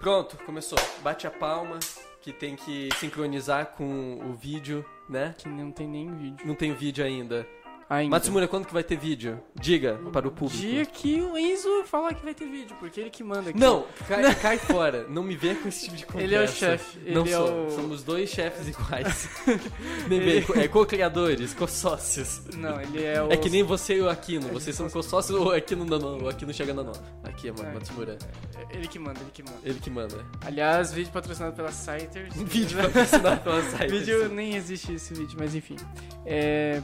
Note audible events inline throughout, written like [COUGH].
Pronto, começou. Bate a palma, que tem que sincronizar com o vídeo, né? Que não tem nem vídeo. Não tem vídeo ainda. Ainda. Matsumura, quando que vai ter vídeo? Diga para o público. Dia que o Enzo falar que vai ter vídeo, porque ele que manda aqui. Não, cai, cai fora. Não me venha com esse tipo de conversa. [LAUGHS] Ele é o chefe. Não ele é sou. o... Somos dois chefes iguais. [LAUGHS] nem bem, é co-criadores, co-sócios. Não, ele é o... É que nem você e o Aquino. Vocês são co-sócios ou o Aquino não, não, o Aquino chega na nona. Aqui é É. Matsumura. Ele que manda, ele que manda. Ele que manda. Aliás, vídeo patrocinado pela Citers. [LAUGHS] Vídeo patrocinado pela site. vídeo, nem existe esse vídeo, mas enfim. É...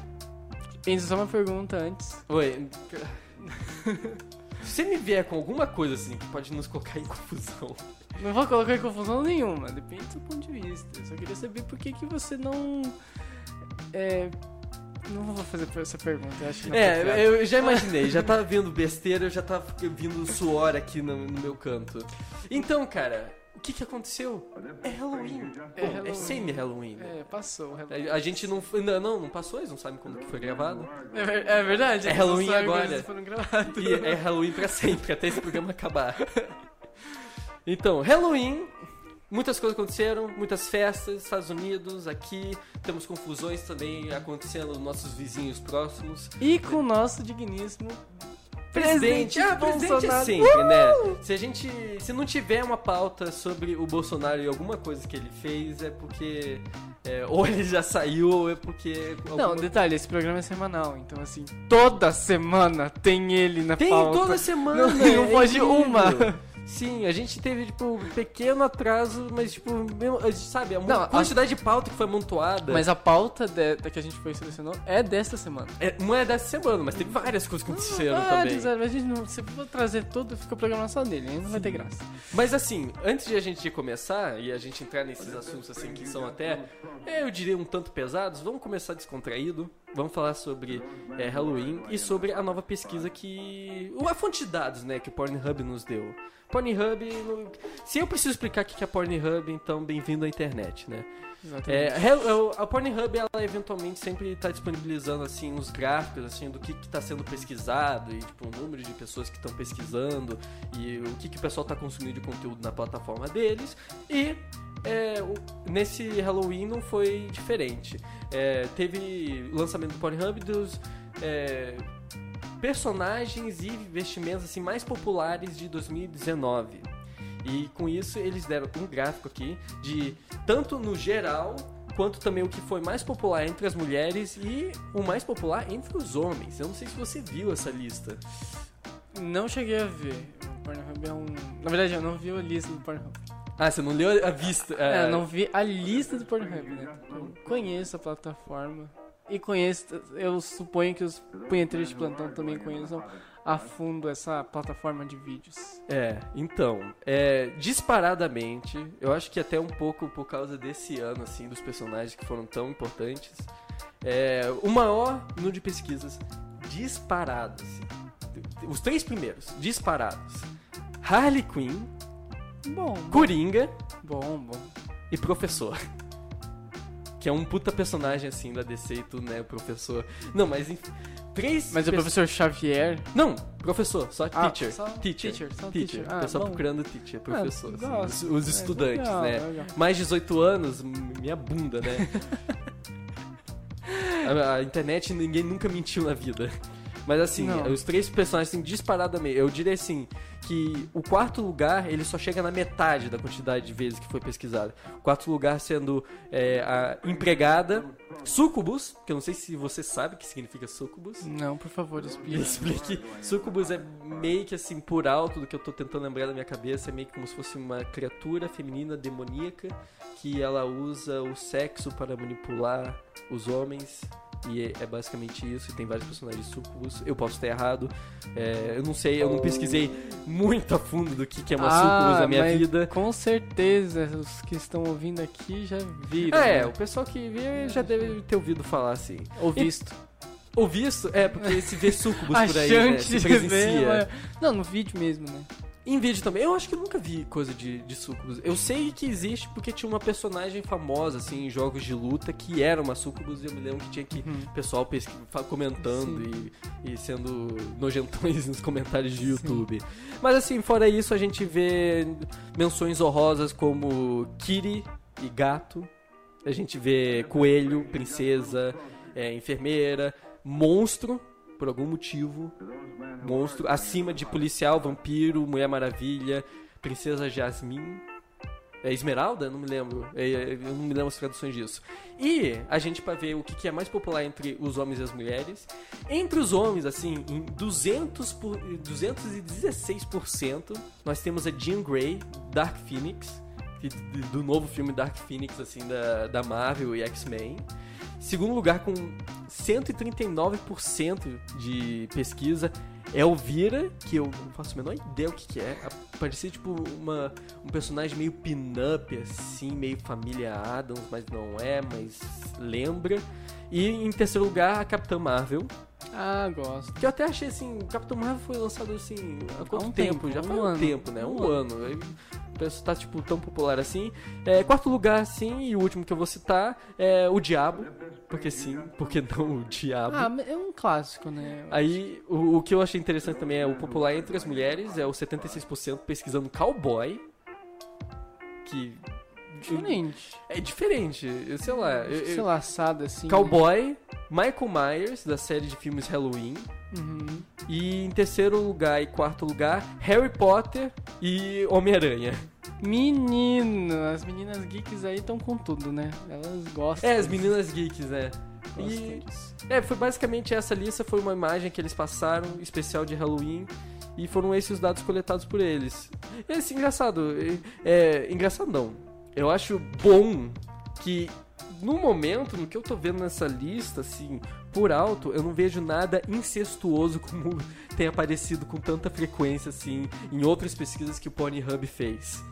Enzo, só uma pergunta antes. Oi. [LAUGHS] Se você me vier com alguma coisa assim que pode nos colocar em confusão. Não vou colocar em confusão nenhuma, depende do seu ponto de vista. Eu só queria saber por que, que você não. É. Não vou fazer essa pergunta, eu acho que não É, eu já imaginei, já [LAUGHS] tava vendo besteira, eu já tava vindo suor aqui no, no meu canto. Então, cara, que que aconteceu? É Halloween. É É, Halloween. semi-Halloween. É, passou. A, a gente não, não, não, não passou, eles não sabem quando que foi gravado. É, ver- é verdade. É Halloween agora. E é Halloween pra sempre, até esse programa acabar. [LAUGHS] Então, Halloween, muitas coisas aconteceram, muitas festas, Estados Unidos, aqui, temos confusões também acontecendo nos nossos vizinhos próximos. E com o nosso digníssimo Presidente, ah, presidente é Bolsonaro. sempre, né? Se a gente, se não tiver uma pauta sobre o Bolsonaro e alguma coisa que ele fez, é porque é, ou ele já saiu ou é porque Não, alguma- detalhe, esse programa é semanal, então assim, toda semana tem ele na tem pauta. toda semana, Não, não é pode incrível. uma. Sim, a gente teve, tipo, um pequeno atraso, mas, tipo, mesmo- a gente sabe, a Não, a- quantidade de pauta que foi amontoada. Mas a pauta de- da que a gente foi selecionou é desta semana. É, não é dessa semana, mas teve várias coisas que aconteceram Ah, também. Gisele, mas a gente não, se for trazer tudo, fica o programa só dele, aí não vai ter graça. Mas assim, antes de a gente começar e a gente entrar nesses assuntos assim que são até, é, eu diria um tanto pesados, vamos começar descontraído. Vamos falar sobre é, Halloween e sobre a nova pesquisa que. A fonte de dados, né, que o Pornhub nos deu. Pornhub. Se eu preciso explicar o que é Pornhub, então bem-vindo à internet, né? Exatamente. É, Hel- a Pornhub, ela eventualmente sempre está disponibilizando assim os gráficos assim do que está sendo pesquisado e tipo o número de pessoas que estão pesquisando e o que, que o pessoal está consumindo de conteúdo na plataforma deles e é, nesse Halloween não foi diferente. É, teve lançamento do Pornhub dos é, personagens e vestimentas assim mais populares de 2019. E com isso eles deram um gráfico aqui de tanto no geral quanto também o que foi mais popular entre as mulheres e o mais popular entre os homens. Eu não sei se você viu essa lista. Não cheguei a ver. O Pornhub é um. Na verdade, eu não vi a lista do Pornhub. Ah, você não leu a vista? É, eu não vi a lista do Pornhub, né? Eu conheço a plataforma. E conheço. Eu suponho que os punheteiros de plantão também conheçam a fundo essa plataforma de vídeos. É, então, é, disparadamente, eu acho que até um pouco por causa desse ano, assim, dos personagens que foram tão importantes, é, o maior número de pesquisas disparados, os três primeiros, disparados, Harley Quinn, Bom, Coringa bom, bom. e Professor. [LAUGHS] Que é um puta personagem, assim, da DC e tudo, né, o Professor. Não, mas enfim, três... Mas o pe- professor Xavier. Não, professor, só Ah, teacher. só teacher. teacher, só Teacher. Ah, pessoal bom. procurando teacher, professor. assim, gosto. os, os É, estudantes, legal, né? legal. Mais 18 anos, m- minha bunda, né? [LAUGHS] a, a internet ninguém nunca mentiu na vida. Mas assim, Não. os três personagens assim, disparadamente, eu diria assim, que o quarto lugar ele só chega na metade da quantidade de vezes que foi pesquisado. O quarto lugar sendo é, a empregada, sucubus, que eu não sei se você sabe o que significa sucubus. Não, por favor, explique. [LAUGHS] explique. Sucubus é meio que assim, por alto do que eu tô tentando lembrar da minha cabeça, é meio que como se fosse uma criatura feminina demoníaca que ela usa o sexo para manipular os homens. E é, basicamente isso, e tem vários personagens sucubus. Eu posso estar errado, é, eu não sei, eu não pesquisei muito a fundo do que, que é uma sucubus na minha Ah, vida. Com certeza, os que estão ouvindo aqui já viram. É, né? o pessoal que vê já deve ter ouvido falar assim. Ou visto. Ou visto? É, porque se vê sucubus por aí, né? Se presencia. Não, no vídeo mesmo, né? Em vídeo também. Eu acho que eu nunca vi coisa de, de sucubus. Eu sei que existe porque tinha uma personagem famosa, assim, em jogos de luta, que era uma sucubus e eu me lembro que tinha que Uhum. pessoal comentando e, e sendo nojentões [LAUGHS] nos comentários de YouTube. Mas assim, fora isso, a gente vê menções honrosas como Kiri e gato. A gente vê coelho, princesa, é, enfermeira, monstro, por algum motivo. Monstro, acima de policial, vampiro, Mulher Maravilha, Princesa Jasmine. É Esmeralda? Não me lembro. É, é, eu não me lembro as traduções disso. E a gente para ver o que, que é mais popular entre os homens e as mulheres. Entre os homens, assim, em 200 por, 216%, nós temos a Jean Grey, Dark Phoenix, que- do novo filme Dark Phoenix, assim, da, da Marvel e X-Men. Segundo lugar, com 139% de pesquisa, Elvira, que eu não faço a menor ideia o que, que é. Parecia tipo uma, um personagem meio pin-up, assim, meio família Adams, mas não é, mas lembra. E em terceiro lugar, a Capitã Marvel, Ah, gosto. que eu até achei assim, o Capitão Marvel foi lançado assim, há quanto um tempo? tempo, Já um faz um ano. tempo, né? Um, Um ano. Aí, O pessoal tá, tipo, tão popular assim. É, quarto lugar, sim, e o último que eu vou citar é o Diabo. Porque sim, porque não o Diabo. Ah, é um clássico, né? Aí, o, o que eu achei interessante também é o popular entre as mulheres, é o 76% pesquisando cowboy. Que. Diferente. É diferente, eu sei lá. eu- eu- Sei lá, assado assim. Cowboy, Michael Myers, da série de filmes Halloween. Uhum. E em terceiro lugar e quarto lugar, Harry Potter e Homem-Aranha. Menino, as meninas geeks aí estão com tudo, né? Elas gostam. É, as meninas geeks, gostam E é, foi basicamente essa lista, foi uma imagem que eles passaram, especial de Halloween, e foram esses os dados coletados por eles. E assim, engraçado, é, é, engraçado não. Eu acho bom que no momento, no que eu tô vendo nessa lista, assim, por alto, eu não vejo nada incestuoso como [LAUGHS] tem aparecido com tanta frequência, assim, em outras pesquisas que o Pornhub fez.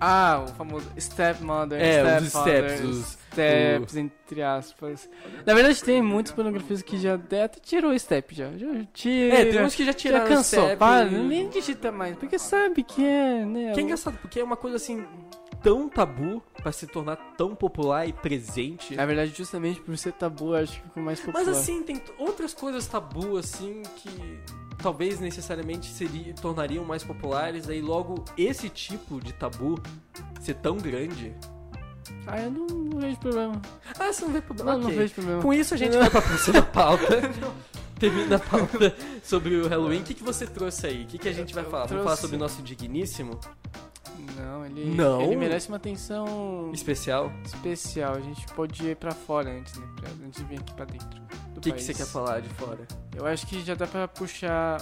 Ah, o famoso stepmother, É, os stepfather, steps, os- steps, entre aspas. Na verdade, tem muitos pornografias que já até tirou o step, já. Já tira. É, tem uns que já já tiraram cansou. o step Para, nem digita mais, porque sabe que é, né? Que é engraçado, porque é uma coisa assim tão tabu pra se tornar tão popular e presente. Na verdade, justamente por ser tabu, acho que ficou mais popular. Mas assim, tem outras coisas tabu assim que talvez necessariamente seria, tornariam mais populares, aí logo esse tipo de tabu ser tão grande. Ah, eu não, não vejo problema. Ah, você não vê problema. Não, não Ok. vejo problema. Com isso a gente vai pra próxima [LAUGHS] pauta. Termina a pauta sobre o Halloween. O que, que você trouxe aí? O que, que a gente vai falar? Vamos falar sobre o nosso digníssimo Não, ele, Não? ele merece uma atenção especial? especial. A gente pode ir pra fora antes, né? Pra, antes de vir aqui pra dentro. do O que, que país. você quer falar de fora? Eu acho que já dá pra puxar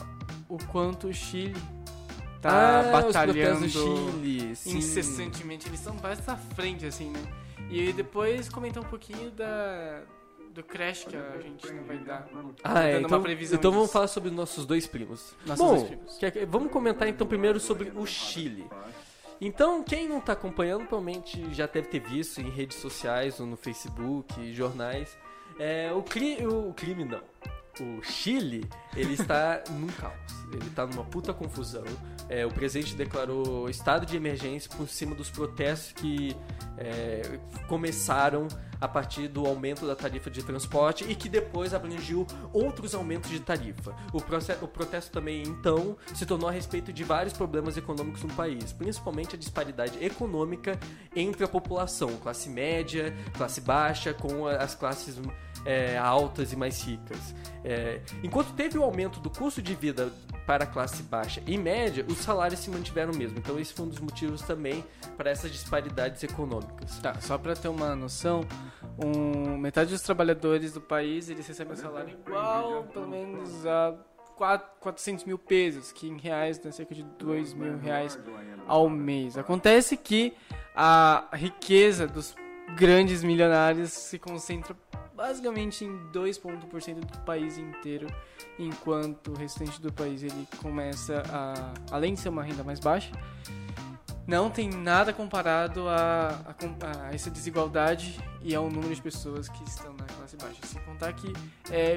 o quanto o Chile tá ah, os batalhando protestos do Chile. sim. incessantemente. Eles estão bastante à frente, assim, né? E depois comentar um pouquinho da, do crash que a gente não vai dar. Ah, é, dando uma então, previsão então vamos disso. falar sobre nossos dois primos. Nossos Bom, dois primos. que- vamos comentar então primeiro sobre o Chile. Então, quem não está acompanhando, provavelmente já deve ter visto em redes sociais ou no Facebook, jornais. É, o, cri o, crime não. O Chile, ele está num caos. Ele está numa puta confusão. É, o presidente declarou estado de emergência por cima dos protestos que é, começaram a partir do aumento da tarifa de transporte e que depois abrangiu outros aumentos de tarifa. O, proce- o protesto também, então, se tornou a respeito de vários problemas econômicos no país, principalmente a disparidade econômica entre a população, classe média, classe baixa, com as classes é, altas e mais ricas. É, enquanto teve o aumento do custo de vida para a classe baixa e média, os salários se mantiveram mesmo. Então esse foi um dos motivos também para essas disparidades econômicas. Tá, só pra ter uma noção, um, metade dos trabalhadores do país, eles recebem um salário igual, pelo menos, a quatro- 400 mil pesos, que em reais dá cerca de 2 mil reais ao mês. Acontece que a riqueza dos grandes milionários se concentra basicamente em 2% do país inteiro, enquanto o restante do país ele começa a, além de ser uma renda mais baixa, não tem nada comparado a, a a essa desigualdade e ao número de pessoas que estão na classe baixa. Sem contar que é,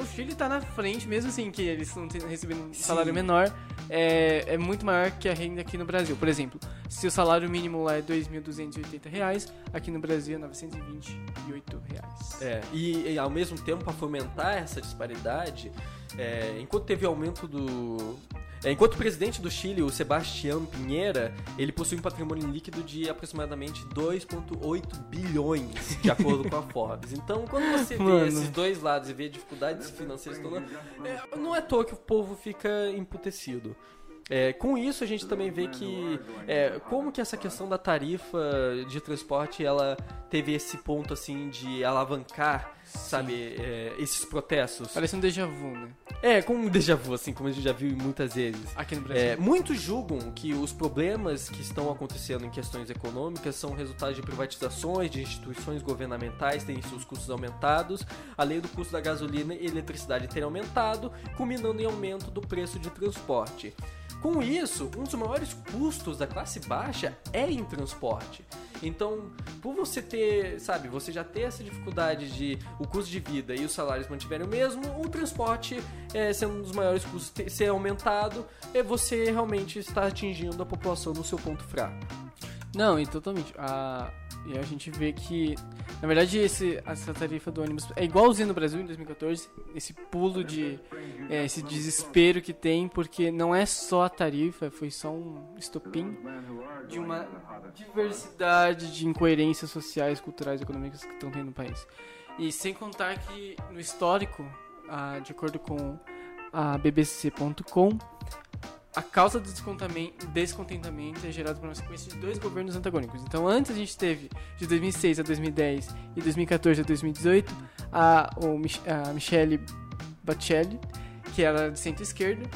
o Chile tá na frente, mesmo assim que eles estão recebendo um salário menor, é, é muito maior que a renda aqui no Brasil. Por exemplo, se o salário mínimo lá é R$ 2.280, aqui no Brasil é 928 reais. É, e, e ao mesmo tempo, para fomentar essa disparidade, é, enquanto teve aumento do, é, enquanto o presidente do Chile, o Sebastião Pinheira, ele possui um patrimônio líquido de aproximadamente 2,8 bilhões, de acordo com a [LAUGHS] Forbes. Então, quando você vê Mano. esses dois lados e vê dificuldades financeiras, é, não é à toa que o povo fica emputecido. É, com isso a gente também vê que é, como que essa questão da tarifa de transporte ela teve esse ponto assim de alavancar. Sabe, é, esses protestos. Parece um déjà vu, né? É, como um déjà vu, assim, como a gente já viu muitas vezes. Aqui no Brasil. É, muitos julgam que os problemas que estão acontecendo em questões econômicas são resultado de privatizações, de instituições governamentais terem seus custos aumentados, além do custo da gasolina e eletricidade terem aumentado, culminando em aumento do preço de transporte. Com isso, um dos maiores custos da classe baixa é em transporte. Então, por você ter, sabe, você já ter essa dificuldade de o custo de vida e os salários mantiverem o mesmo, o transporte é, sendo um dos maiores custos ter, ser aumentado, é você realmente está atingindo a população no seu ponto fraco. Não, e totalmente. A, e a gente vê que, na verdade, esse, essa tarifa do ônibus é igualzinho no Brasil em 2014. Esse pulo de. É, esse desespero que tem, porque não é só a tarifa, foi só um estopim de uma diversidade de incoerências sociais, culturais e econômicas que estão tendo no país. E sem contar que, no histórico, ah, de acordo com a BBC.com, a causa do descontentamento é gerada por uma sequência de dois governos antagônicos. Então, antes a gente teve, de 2006 a 2010 e 2014 a 2018, a, a Michelle Bachelet, que era de centro-esquerda,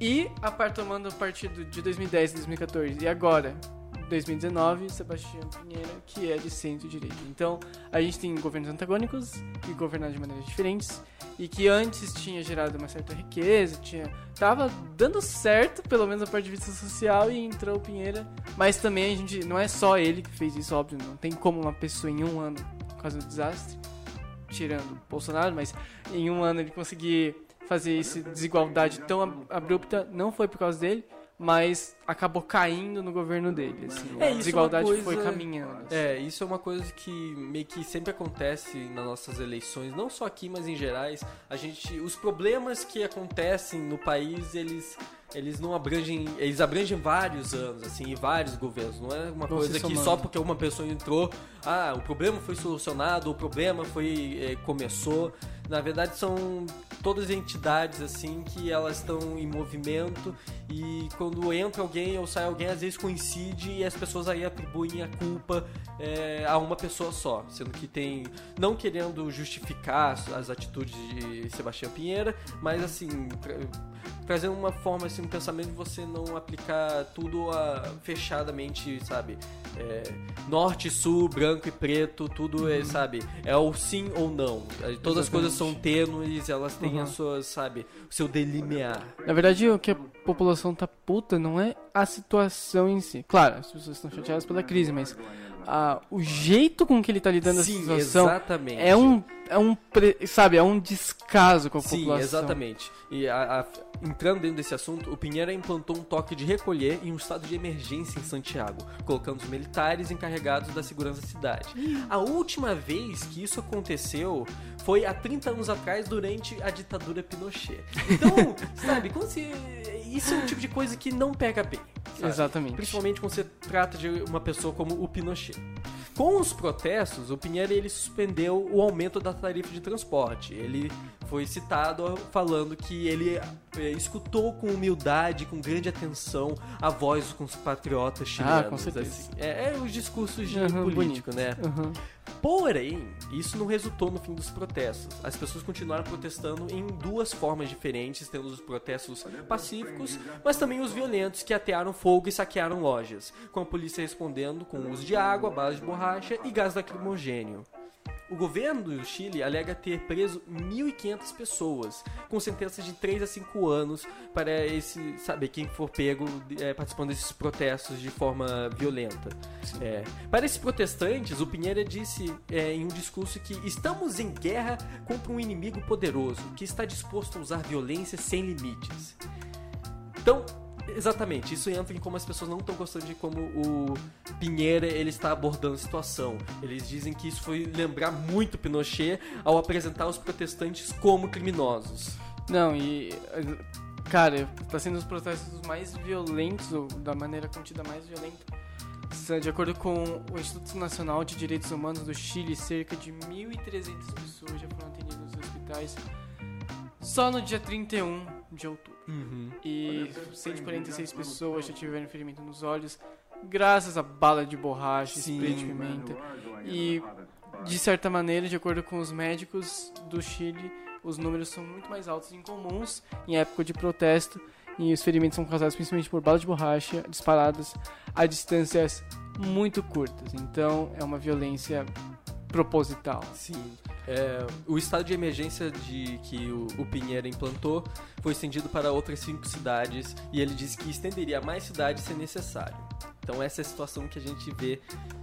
e a par tomando o partido de 2010 a 2014 e agora 2019, Sebastião Pinheira, que é de centro-direita. Então, a gente tem governos antagônicos que governaram de maneiras diferentes e que antes tinha gerado uma certa riqueza, tinha tava dando certo, pelo menos a parte de vista social, e entrou o Pinheira. Mas também a gente não é só ele que fez isso, óbvio, não tem como uma pessoa em um ano, por causa do desastre, tirando Bolsonaro, mas em um ano ele conseguir fazer essa desigualdade tão abrupta, não foi por causa dele mas acabou caindo no governo dele. Assim, é, a é desigualdade é coisa, foi caminhando. Assim. É, isso é uma coisa que meio que sempre acontece nas nossas eleições, não só aqui, mas em gerais. A gente, os problemas que acontecem no país, eles eles não abrangem, eles abrangem vários anos, assim, e vários governos. Não é uma não coisa que só porque uma pessoa entrou, ah, o problema foi solucionado, o problema foi é, começou. Na verdade, são todas entidades assim que elas estão em movimento e quando entra alguém ou sai alguém, às vezes coincide e as pessoas aí atribuem a culpa é, a uma pessoa só, sendo que tem não querendo justificar as atitudes de Sebastião Pinheira, mas assim trazendo uma forma, assim, um pensamento de você não aplicar tudo a, fechadamente, sabe? É, norte, sul, branco e preto, tudo é, sabe? É o sim ou não. Todas Exatamente. as coisas são tênues, elas têm uhum. as suas, sabe? O seu delinear. Na verdade, o que a população tá puta não é a situação em si. Claro, as pessoas estão chateadas pela crise, mas a, o jeito com que ele tá lidando Sim, essa situação exatamente. é um é um sabe é um descaso com a Sim, população. exatamente. E a, a, entrando dentro desse assunto, o Pinheira implantou um toque de recolher em um estado de emergência em Santiago, colocando os militares encarregados da segurança da cidade. A última vez que isso aconteceu foi há 30 anos atrás durante a ditadura Pinochet. Então, [LAUGHS] sabe, quando se isso é um tipo de coisa que não pega bem. Sabe? Exatamente. Principalmente quando você trata de uma pessoa como o Pinochet. Com os protestos, o Pinheiro ele suspendeu o aumento da tarifa de transporte. Ele foi citado falando que ele é, escutou com humildade, com grande atenção, a voz dos compatriotas chilenos. Ah, com certeza. Assim. É, é, os discursos de uhum, político, bonito. né? Uhum. Porém, isso não resultou no fim dos protestos. As pessoas continuaram protestando em duas formas diferentes, tendo os protestos pacíficos, mas também os violentos que atearam fogo e saquearam lojas, com a polícia respondendo com o uso de água, balas de borracha e gás lacrimogênio. O governo do Chile alega ter preso 1.500 pessoas, com sentenças de 3 a 5 anos para esse, saber quem for pego é, participando desses protestos de forma violenta. É, para esses protestantes, o Pinheira disse é, em um discurso que estamos em guerra contra um inimigo poderoso que está disposto a usar violência sem limites. Então, Exatamente, isso entra em como as pessoas não estão gostando de como o Pinheira ele está abordando a situação. Eles dizem que isso foi lembrar muito Pinochet ao apresentar os protestantes como criminosos. Não, e cara, está sendo os protestos mais violentos, ou da maneira contida mais violenta. De acordo com o Instituto Nacional de Direitos Humanos do Chile, cerca de 1.300 pessoas já foram atendidas nos hospitais só no dia 31 de outubro. Uhum. E 146 pessoas já tiveram ferimento nos olhos, graças a bala de borracha, spray de pimenta. E, de certa maneira, de acordo com os médicos do Chile, os números são muito mais altos e incomuns em época de protesto. E os ferimentos são causados principalmente por balas de borracha disparadas a distâncias muito curtas. Então, é uma violência proposital. Sim. É, o estado de emergência de que o, o Pinheiro implantou foi estendido para outras cinco cidades e ele disse que estenderia mais cidades se necessário. Então essa é a situação que a gente vê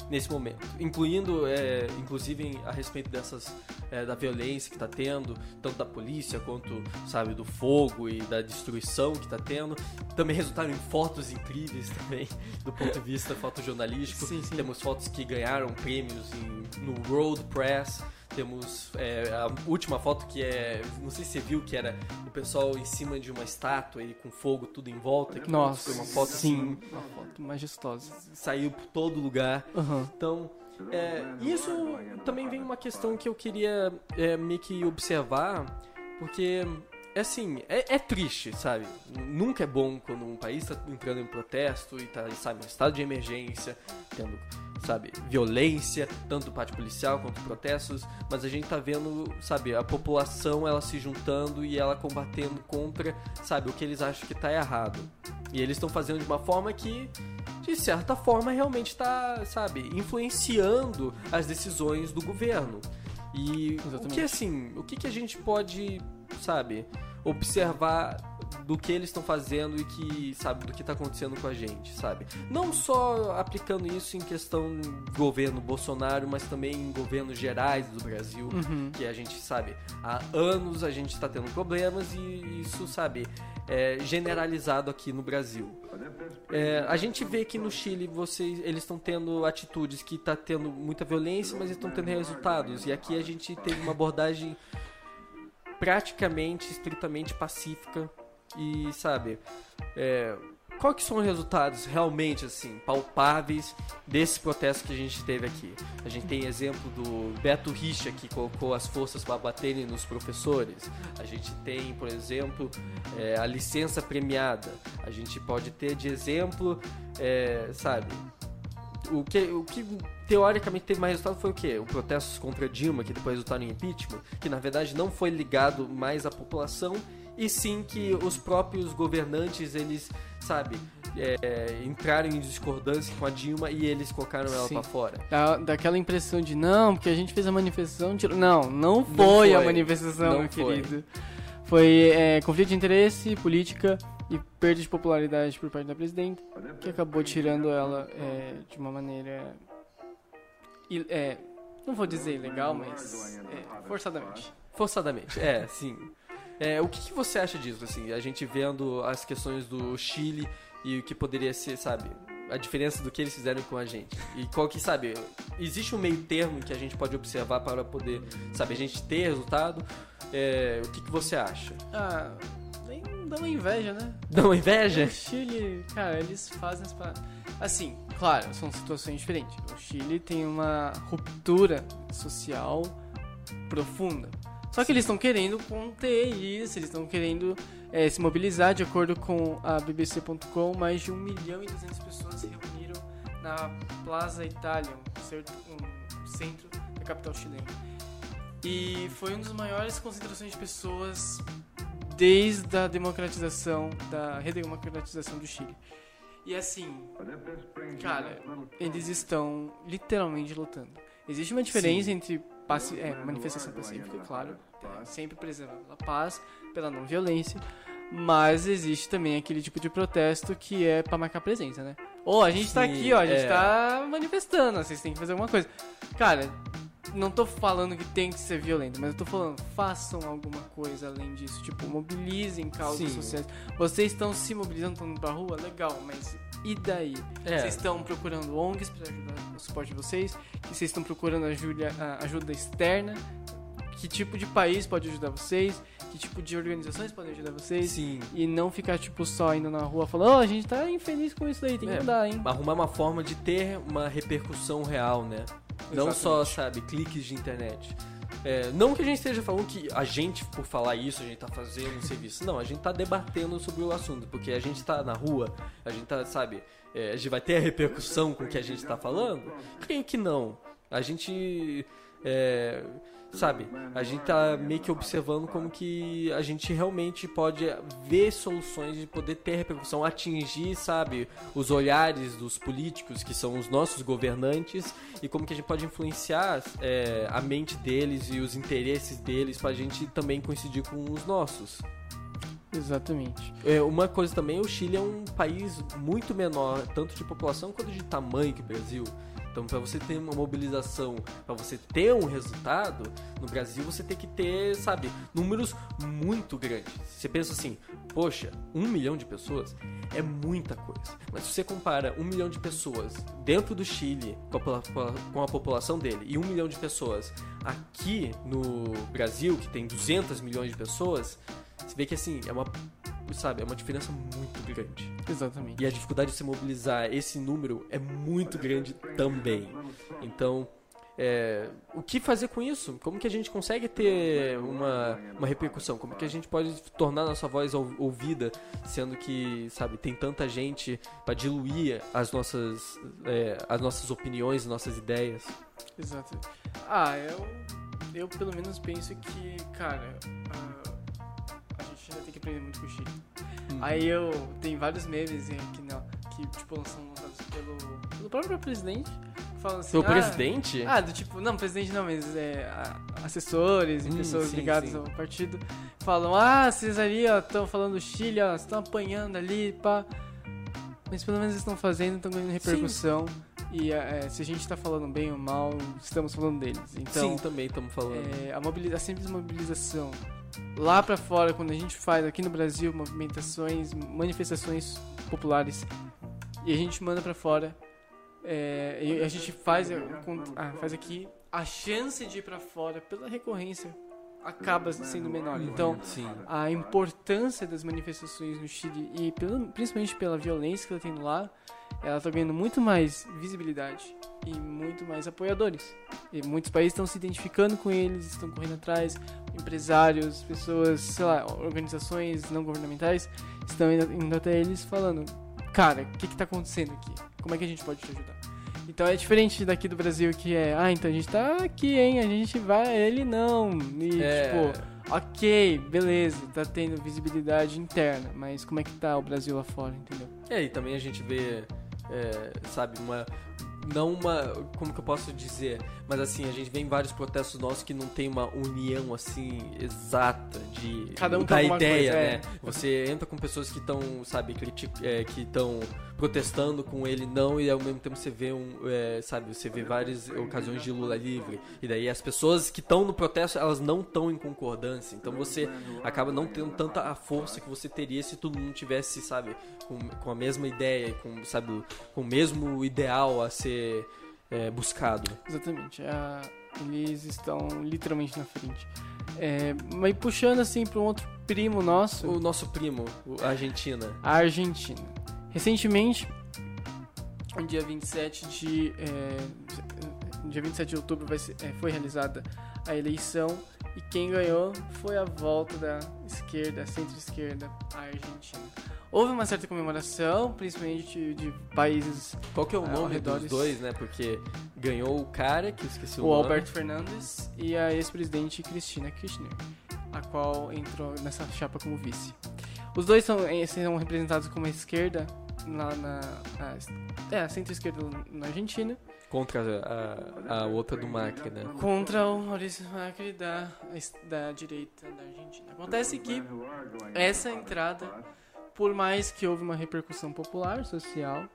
nesse momento, incluindo, é, inclusive a respeito dessas é, da violência que está tendo, tanto da polícia quanto, sabe, do fogo e da destruição que está tendo. Também resultaram em fotos incríveis também, [LAUGHS] do ponto de vista fotojornalístico. Sim, sim. Temos fotos que ganharam prêmios em, no World Press. Temos é, a última foto que é. Não sei se você viu que era o pessoal em cima de uma estátua e com fogo tudo em volta. Que Nossa, foi uma foto sim, assim. uma foto majestosa. Saiu por todo lugar. Uhum. Então, é, isso também vem uma questão que eu queria é, meio que observar, porque assim, é, é triste, sabe? Nunca é bom quando um país está entrando em protesto e está, sabe, em estado de emergência, tendo, sabe, violência, tanto do parte policial quanto protestos, mas a gente tá vendo, sabe, a população ela se juntando e ela combatendo contra, sabe, o que eles acham que tá errado. E eles estão fazendo de uma forma que, de certa forma, realmente está, sabe, influenciando as decisões do governo. E o Exatamente. que assim, o que, que a gente pode, sabe, observar do que eles estão fazendo e que, sabe, do que está acontecendo com a gente, sabe? Não só aplicando isso em questão do governo Bolsonaro, mas também em governos gerais do Brasil, Uhum. que a gente sabe, há anos a gente está tendo problemas e isso, sabe, é generalizado aqui no Brasil. É, a gente vê que no Chile vocês, eles estão tendo atitudes que está tendo muita violência, mas estão tendo resultados. E aqui a gente teve uma abordagem praticamente, estritamente pacífica e, sabe, é, qual que são os resultados realmente, assim, palpáveis desses protestos que a gente teve aqui? A gente tem exemplo do Beto Richa, que colocou as forças para baterem nos professores. A gente tem, por exemplo, é, a licença premiada. A gente pode ter de exemplo, é, sabe, o que, o que teoricamente teve mais resultado foi o quê? O protesto contra Dilma, que depois resultaram em impeachment, que na verdade não foi ligado mais à população, e sim que os próprios governantes, eles, sabe, é, entraram em discordância com a Dilma e eles colocaram ela Sim. pra fora. Dá, daquela impressão de não, porque a gente fez a manifestação. tirou- Não, não foi, a foi. manifestação, Não meu foi. querido. Foi é, conflito de interesse, política e perda de popularidade por parte da presidenta, que acabou tirando ela é, de uma maneira. é, não vou dizer ilegal, mas é, forçadamente. Forçadamente, é, sim. É, o que, que você acha disso, assim, a gente vendo as questões do Chile e o que poderia ser, sabe, a diferença do que eles fizeram com a gente? E qual que, sabe, existe um meio termo que a gente pode observar para poder, sabe, a gente ter resultado? É, o que, que você acha? Ah, nem dá uma inveja, né? Dá uma inveja? O Chile, cara, eles fazem as paradas. Assim, claro, são situações diferentes. O Chile tem uma ruptura social profunda. Só que eles estão querendo conter isso, eles estão querendo eh, se mobilizar. De acordo com a BBC.com, mais de 1 milhão e 200 pessoas se reuniram na Plaza Itália, um, certo, um centro da capital chilena. E foi uma das maiores concentrações de pessoas desde a democratização, da redemocratização do Chile. E assim, cara, eles estão literalmente lutando. Existe uma diferença entre paci é, manifestação pacífica, claro, é, sempre preservando a paz, pela não violência, mas existe também aquele tipo de protesto que é pra marcar presença, né? Ou a gente tá aqui, ó, a gente é. tá manifestando, vocês têm que fazer alguma coisa. Cara, não tô falando que tem que ser violento, mas eu tô falando, façam alguma coisa além disso. Tipo, mobilizem causas sociais. Vocês estão se mobilizando, estão indo pra rua, legal, mas e daí? É. Vocês estão procurando ONGs para ajudar o suporte de vocês? Que vocês estão procurando ajuda, ajuda externa? Que tipo de país pode ajudar vocês? Que tipo de organizações podem ajudar vocês? Sim. E não ficar, tipo, só indo na rua falando, ó, a gente tá infeliz com isso daí, tem que É, mudar, hein? Arrumar uma forma de ter uma repercussão real, né? Não só, sabe, cliques de internet. É, não que a gente esteja falando que a gente, por falar isso, a gente tá fazendo um serviço. Não, a gente tá debatendo sobre o assunto, porque a gente tá na rua, a gente tá, sabe, é, a gente vai ter a repercussão com o que a gente tá falando? Creio que não. A gente. é, sabe, a gente tá meio que observando como que a gente realmente pode ver soluções de poder ter repercussão, atingir, sabe, os olhares dos políticos, que são os nossos governantes, e como que a gente pode influenciar é, a mente deles e os interesses deles pra gente também coincidir com os nossos. Exatamente. É, uma coisa também, o Chile é um país muito menor, tanto de população quanto de tamanho que o Brasil. Então, para você ter uma mobilização, para você ter um resultado, no Brasil você tem que ter, sabe, números muito grandes. Você pensa assim, poxa, um milhão de pessoas é muita coisa. Mas se você compara um milhão de pessoas dentro do Chile com a, com a população dele e um milhão de pessoas aqui no Brasil, que tem 200 milhões de pessoas, você vê que assim, é uma, sabe, é uma diferença muito grande. Exatamente. E a dificuldade de se mobilizar esse número é muito grande também. Então, é, o que fazer com isso? Como que a gente consegue ter uma, uma repercussão? Como que a gente pode tornar nossa voz ou- ouvida, sendo que, sabe, tem tanta gente para diluir as nossas, é, as nossas opiniões, nossas ideias? Exato. Ah, eu, eu pelo menos penso que, cara, a gente ainda tem que aprender muito com o Chile. Hum. Aí eu tem vários memes que não, que tipo são lançados pelo, pelo próprio presidente, falam assim, ah, presidente? Ah, do tipo, não, presidente não, mas é, assessores e Hum, pessoas sim, ligadas sim. ao partido falam, ah, vocês ali, estão falando do Chile, ó, estão apanhando ali, pá. Mas pelo menos estão fazendo, estão ganhando repercussão. E é, se a gente tá falando bem ou mal, estamos falando deles. Então, Sim, também estamos falando. é, a, a simples mobilização lá pra fora, quando a gente faz aqui no Brasil movimentações, manifestações populares e a gente manda pra fora, é, e a gente faz, é, ah, faz aqui, a chance de ir pra fora pela recorrência acaba sendo menor. Então, Sim. a importância das manifestações no Chile e pelo- principalmente pela violência que ela tem lá, ela tá ganhando muito mais visibilidade e muito mais apoiadores. E muitos países estão se identificando com eles, estão correndo atrás, empresários, pessoas, sei lá, organizações não governamentais estão indo, indo até eles falando: "Cara, o que que tá acontecendo aqui? Como é que a gente pode te ajudar?" Então é diferente daqui do Brasil que é, ah, então a gente tá aqui, hein? A gente vai, ele não. E É, tipo, Ok, beleza, tá tendo visibilidade interna, mas como é que tá o Brasil lá fora, entendeu? É, e também a gente vê, é, sabe, uma. Não uma. Como que eu posso dizer? Mas assim, a gente vê em vários protestos nossos que não tem uma união assim exata de. Cada um da tá ideia, coisa, né? é. Você entra com pessoas que estão, sabe, criti- é, que estão protestando com ele não, e ao mesmo tempo você vê um. é, sabe, você vê várias ocasiões de Lula livre. E daí as pessoas que estão no protesto, elas não estão em concordância. Então você acaba não tendo tanta a força que você teria se todo mundo tivesse, sabe, com, com a mesma ideia, com, sabe, com o mesmo ideal a ser é, buscado. Exatamente, a- eles estão literalmente na frente. É, mas puxando assim para um outro primo nosso, O nosso primo, a Argentina. a Argentina. Recentemente, no dia 27 de, é, dia 27 de outubro vai ser- é, foi realizada a eleição e quem ganhou foi a volta da esquerda, centro-esquerda, a Argentina. Houve uma certa comemoração, principalmente de, de países Qual que é o É, nome dos dois, né? Porque ganhou o cara, que eu esqueci o, o nome. Alberto Fernandes e a ex-presidente Cristina Kirchner, a qual entrou nessa chapa como vice. Os dois são, eh, são representados como a esquerda lá na. A, é, a centro-esquerda na Argentina. Contra a, a outra do Macri, né? Contra o Maurício Macri da, da direita da Argentina. Acontece que essa entrada, por mais que houve uma repercussão popular, social,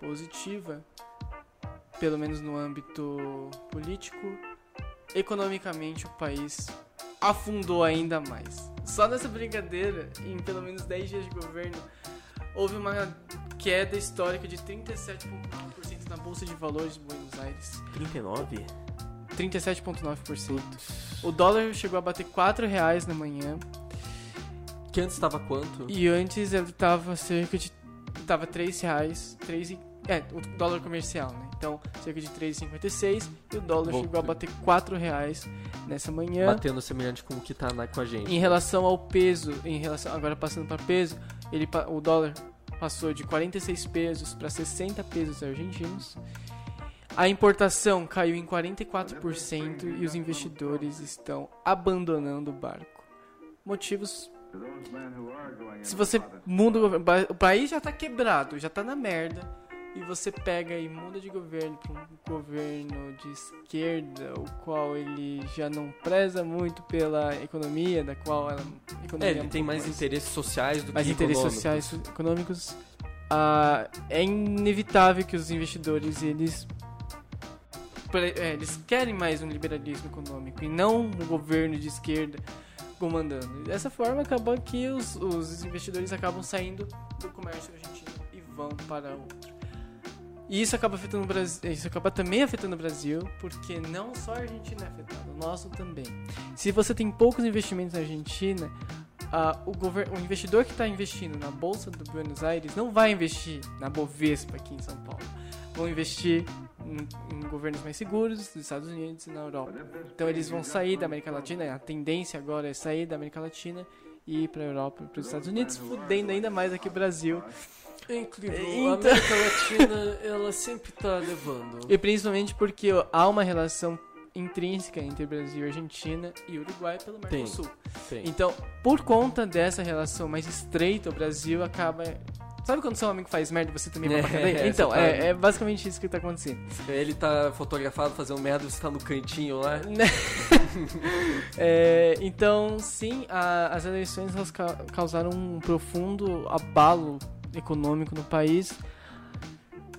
positiva, pelo menos no âmbito político, economicamente o país afundou ainda mais. Só nessa brincadeira, em pelo menos 10 dias de governo, houve uma queda histórica de 37,9% na Bolsa de Valores de Buenos Aires. 39? 37,9%. O dólar chegou a bater 4 reais na manhã. Que antes estava quanto? E antes ele estava cerca de... Tava 3 reais, 3 e é, o dólar comercial, né? Então, cerca de 3,56 e o dólar chegou a bater 4 reais nessa manhã. Batendo semelhante com o que tá na, com a gente. Em relação ao peso, em relação agora passando para peso, ele o dólar passou de 46 pesos para 60 pesos argentinos. A importação caiu em 44% e os investidores estão abandonando o barco. Motivos se você muda o país já está quebrado, já está na merda e você pega e muda de governo para um governo de esquerda, o qual ele já não preza muito pela economia, da qual ela economia é, ele é um tem mais, mais, interesses sociais do mais que interesses econômicos. sociais econômicos. Ah, é inevitável que os investidores eles é, eles querem mais um liberalismo econômico e não um governo de esquerda comandando. dessa forma acaba que os, os investidores acabam saindo do comércio argentino e vão para outro. E isso acaba afetando o Brasil, isso acaba também afetando o Brasil, porque não só a Argentina é afetada, o nosso também. Se você tem poucos investimentos na Argentina, uh, o, o investidor que está investindo na Bolsa do Buenos Aires não vai investir na Bovespa aqui em São Paulo. Vão investir em, governos mais seguros dos Estados Unidos e na Europa. Então eles vão sair da América Latina, a tendência agora é sair da América Latina e ir para a Europa para os Estados Unidos, fudendo ainda mais aqui o Brasil. É incrível. Então... A América Latina, ela sempre tá levando. E principalmente porque há uma relação intrínseca entre Brasil, Argentina e Uruguai pelo Mercosul. Tem, tem. Então, por conta dessa relação mais estreita, o Brasil acaba Sabe quando seu amigo faz merda e você também vai pra cadeia? É, então, tá... é, é, basicamente isso que tá acontecendo. Ele tá fotografado fazendo merda e você tá no cantinho lá. [LAUGHS] é, então, sim, a, as eleições causaram um profundo abalo econômico no país,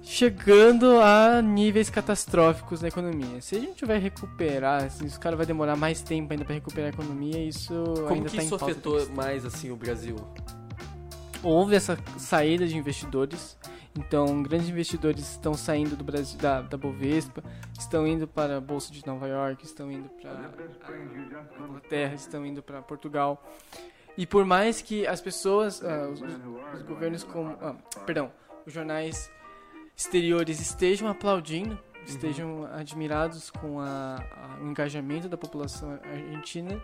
chegando a níveis catastróficos na economia. Se a gente vai recuperar, se os caras vai demorar mais tempo ainda para recuperar a economia, isso Como ainda que tá isso afetou mais assim o Brasil? Houve essa saída de investidores. Então, grandes investidores estão saindo do Brasil, da, da Bovespa, estão indo para a Bolsa de Nova York, estão indo para a Inglaterra, estão indo para Portugal. E por mais que as pessoas, uh, os, os, governos como, uh, perdão, os jornais exteriores estejam aplaudindo, estejam uhum. admirados com a, a, o engajamento da população argentina,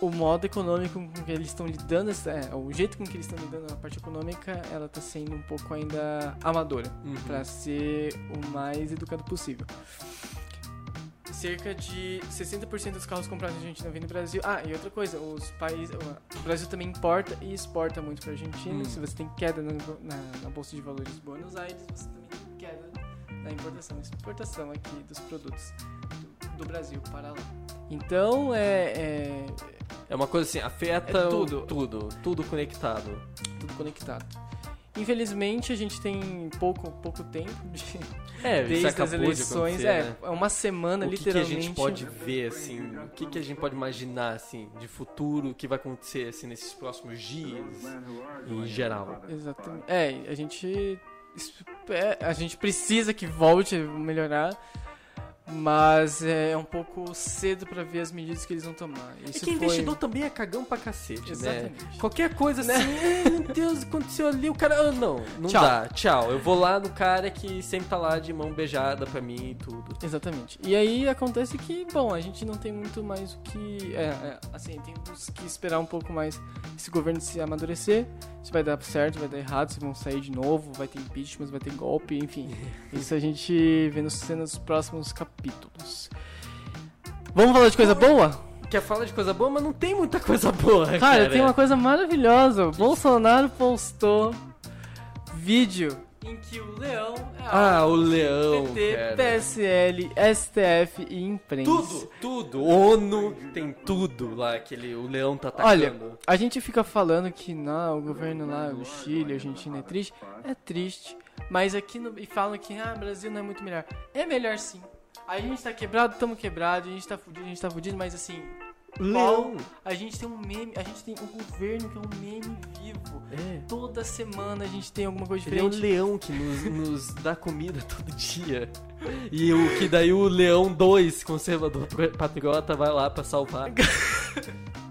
o modo econômico com que eles estão lidando, é, o jeito com que eles estão lidando na parte econômica, ela está sendo um pouco ainda amadora, uhum. para ser o mais educado possível cerca de 60% dos carros comprados na Argentina vêm do Brasil. Ah, e outra coisa, os países, o Brasil também importa e exporta muito para a Argentina. Hum. Se você tem queda na, na, na, Bolsa de Valores de Buenos Aires, você também tem queda na importação e exportação aqui dos produtos do, do, Brasil para lá. Então, é, é... É uma coisa assim, afeta é tudo, tudo, tudo conectado. Tudo conectado. Infelizmente, a gente tem pouco, pouco tempo de, é, desde as eleições. É, né? é uma semana, o que literalmente. O que a gente pode ver, assim, o que, que a gente pode imaginar, assim, de futuro, o que vai acontecer, assim, nesses próximos dias, em geral. Exatamente. É, a gente... A gente precisa que volte a melhorar. Mas é um pouco cedo para ver as medidas que eles vão tomar. Isso é que foi... investidor também é cagão pra cacete, né? Exatamente. né? Qualquer coisa assim, né? meu Deus, aconteceu ali, o cara. Ah, não, não tchau. dá, tchau. Eu vou lá no cara que sempre tá lá de mão beijada pra mim e tudo. Exatamente. E aí acontece que, bom, a gente não tem muito mais o que. É, é, assim, temos que esperar um pouco mais esse governo se amadurecer. Se vai dar certo, vai dar errado, se vão sair de novo, vai ter impeachment, vai ter golpe, enfim. [LAUGHS] Isso a gente vê nos, nos próximos capítulos capítulos. Vamos falar de coisa boa? Quer falar de coisa boa, mas não tem muita coisa boa. Cara, cara tem uma coisa maravilhosa. O Bolsonaro postou vídeo em que o leão é Ah, o leão, PT, cara. PSL, STF e imprensa. Tudo, tudo. ONU tem tudo lá, aquele, o leão tá Olha, atacando. a gente fica falando que não, o governo lá do Chile, Argentina é triste. É triste. Mas aqui no, e falam que ah, Brasil não é muito melhor. É melhor sim. A gente tá quebrado, tamo quebrado, a gente tá fudido, a gente tá fudido, mas assim, leão. a gente tem um meme, a gente tem um governo que é um meme vivo. É. Toda semana a gente tem alguma coisa Ele é um diferente. leão que nos, nos dá comida todo dia. E o que daí o leão 2, conservador patriota, vai lá pra salvar. [LAUGHS]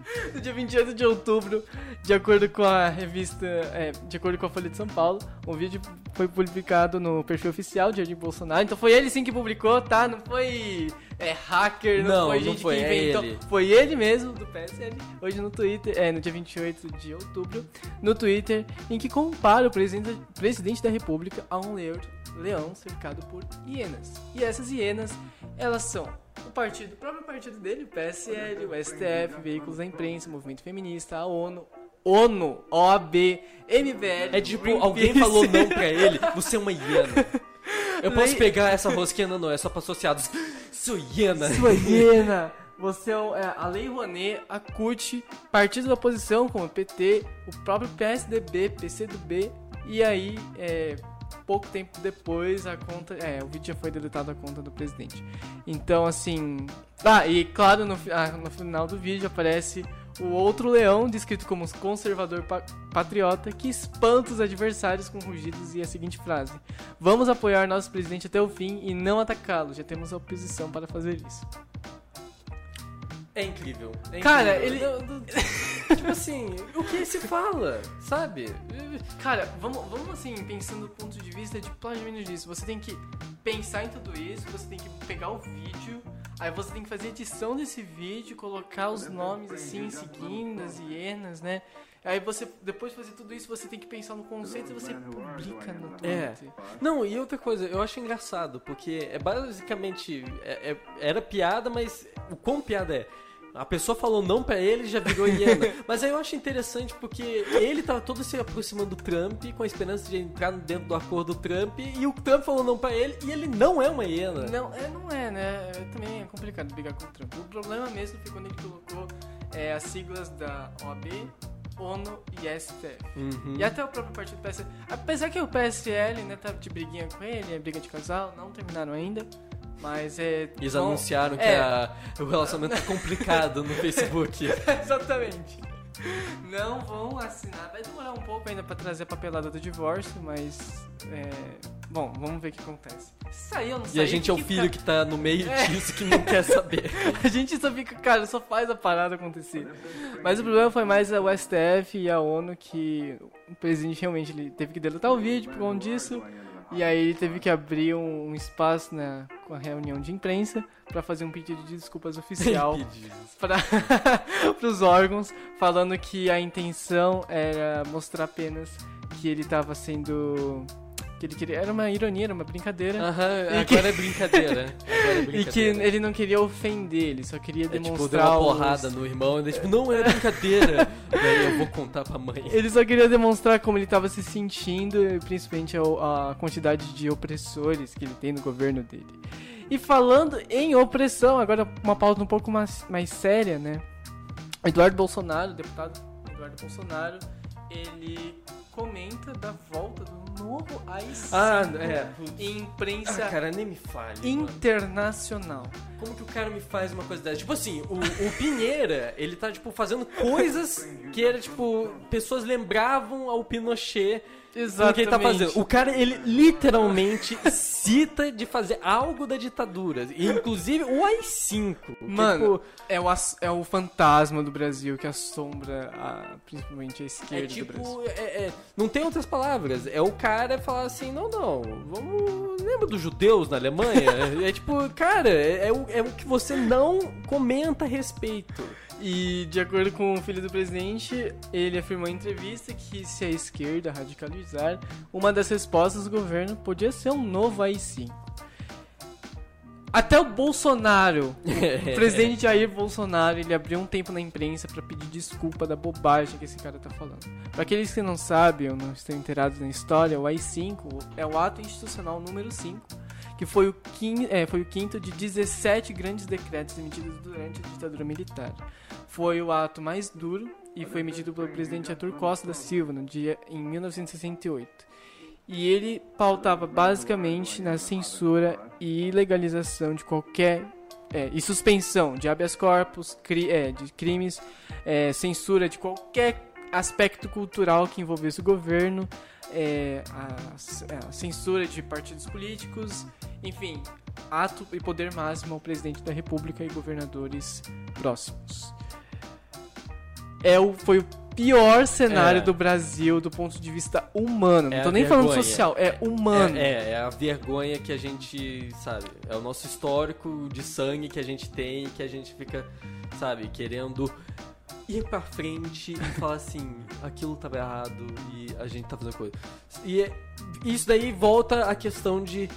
[LAUGHS] No dia 28 de outubro, de acordo com a revista, é, de acordo com a Folha de São Paulo, um vídeo foi publicado no perfil oficial de Jair Bolsonaro. Então foi ele sim que publicou, tá? Não foi é, hacker, não, Não, foi não gente foi, que é inventou. ele. Foi ele mesmo, do PSL, hoje no Twitter, é, no dia 28 de outubro, no Twitter, em que compara o presidente, presidente da República a um leão, leão cercado por hienas. E essas hienas, elas são o partido, o próprio partido dele, PSL, o STF, veículos da imprensa, movimento feminista, a ONU, ONU, OAB, MBL. É tipo, alguém falou não pra ele, você é uma hiena. Eu posso pegar essa rosquinha, não, não, é só pra associados. Sou hiena. Sua hiena! Você é, é a Lei Rouanet, a CUT, partidos da oposição como o PT, o próprio PSDB, PCdoB, e aí, é, pouco tempo depois, a conta. É, o vídeo já foi deletado a conta do presidente. Então, assim. Ah, e claro, no, ah, no final do vídeo aparece o outro leão, descrito como conservador pa- patriota, que espanta os adversários com rugidos e a seguinte frase: Vamos apoiar nosso presidente até o fim e não atacá-lo. Já temos a oposição para fazer isso. É incrível. é Cara, incrível. ele- Eu- eu- Tipo assim, o que se fala, sabe? Cara, vamos, vamos assim, pensando do ponto de vista de planejamento disso. Você tem que pensar em tudo isso, você tem que pegar o vídeo, aí você tem que fazer edição desse vídeo, colocar os nomes assim, seguindo as hienas, né? Aí você, depois de fazer tudo isso, você tem que pensar no conceito e você publica no É. Twitter. Não, e outra coisa, eu acho engraçado, porque é basicamente. é- é- era piada, mas o quão piada é? A pessoa falou não pra ele já virou hiena. [LAUGHS] Mas aí eu acho interessante porque ele tava todo se aproximando do Trump com a esperança de entrar dentro do acordo do Trump e o Trump falou não pra ele e ele não é uma hiena. Não, é, não é, né? É, Também é complicado brigar com o Trump. O problema mesmo foi quando ele colocou é, as siglas da OAB, ONU e STF. Uhum. E até o próprio partido PSL. Apesar que o PSL, né, tá de briguinha com ele, é briga de casal, não terminaram ainda. Mas é. Eles vão- anunciaram que É. a- o relacionamento tá complicado no [LAUGHS] Facebook. Exatamente. Não vão assinar. Vai demorar um pouco ainda pra trazer a papelada do divórcio, mas. É... Bom, vamos ver o que acontece. Saiu não E saiu? a gente é o filho fica- que tá no meio É. disso que não quer saber. [LAUGHS] A gente só fica, cara, só faz a parada acontecer. Mas o problema foi mais o STF e a ONU que o presidente realmente ele teve que deletar o vídeo por conta disso. E aí ele teve que abrir um, um espaço na, com a reunião de imprensa pra fazer um pedido de desculpas [LAUGHS] oficial para [LAUGHS] os órgãos, falando que a intenção era mostrar apenas que ele estava sendo. que ele queria. Era uma ironia, era uma brincadeira. Aham, E agora que- é brincadeira. [LAUGHS] Agora é E brincadeira. que ele não queria ofender, ele só queria É, tipo, deu demonstrar. uma os- porrada no irmão, e daí, tipo, não é brincadeira. Daí eu vou contar pra mãe. Ele só queria demonstrar como ele estava se sentindo, e principalmente a, a quantidade de opressores que ele tem no governo dele. E falando em opressão, agora uma pauta um pouco mais, mais séria, né? Eduardo Bolsonaro, deputado Eduardo Bolsonaro, ele comenta da volta do novo AI-5 Ah, é. em imprensa Ah, cara, nem me fale. mano. internacional. Como que o cara me faz uma coisa dessa? Tipo assim, o, o Pinheira, ele tá, tipo, fazendo coisas que era, tipo, pessoas lembravam ao Pinochet do que ele tá fazendo. O cara, ele literalmente cita de fazer algo da ditadura. Inclusive o AI-5. que, Mano, tipo, é, o, é o fantasma do Brasil que assombra a- principalmente a É esquerda do Brasil. tipo, é- é- não tem outras palavras. É o cara falar assim, não, não, vamos. Lembra dos judeus na Alemanha? [LAUGHS] é tipo, cara, é, é o, é o que você não comenta a respeito. E de acordo com o filho do presidente, ele afirmou em entrevista que se a esquerda radicalizar, uma das respostas do governo podia ser um novo AI-5. Até o Bolsonaro, o [LAUGHS] presidente Jair Bolsonaro, ele abriu um tempo na imprensa pra pedir desculpa da bobagem que esse cara tá falando. Pra aqueles que não sabem ou não estão inteirados na história, o AI-5 é o ato institucional número 5, que foi o, quin, é, foi o quinto de 17 grandes decretos emitidos durante a ditadura militar. Foi o ato mais duro e foi emitido pelo presidente Arthur Costa da Silva no dia em 1968 e ele pautava basicamente na censura e ilegalização de qualquer é, e suspensão de habeas corpus, cri, é, de crimes, é, censura de qualquer aspecto cultural que envolvesse o governo, é, a, é, a, censura de partidos políticos, enfim, ato e poder máximo ao presidente da República e governadores próximos. É o, foi o pior cenário é. do Brasil do ponto de vista humano. Não é tô nem vergonha. falando social, é humano. É, é, é, a vergonha que a gente, sabe, é o nosso histórico de sangue que a gente tem que a gente fica, sabe, querendo ir pra frente e falar assim, aquilo tava errado e a gente tá fazendo coisa. E é, isso daí volta à questão de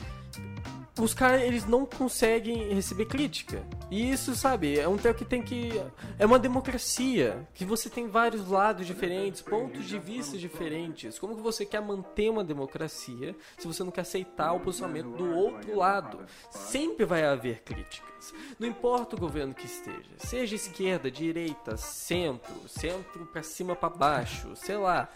os caras eles não conseguem receber crítica. E isso, sabe, é um tempo que tem que. É uma democracia. Que você tem vários lados diferentes, pontos de vista diferentes. Como que você quer manter uma democracia se você não quer aceitar o posicionamento do outro lado? Sempre vai haver críticas. Não importa o governo que esteja, seja esquerda, direita, centro, centro para cima para baixo, sei lá.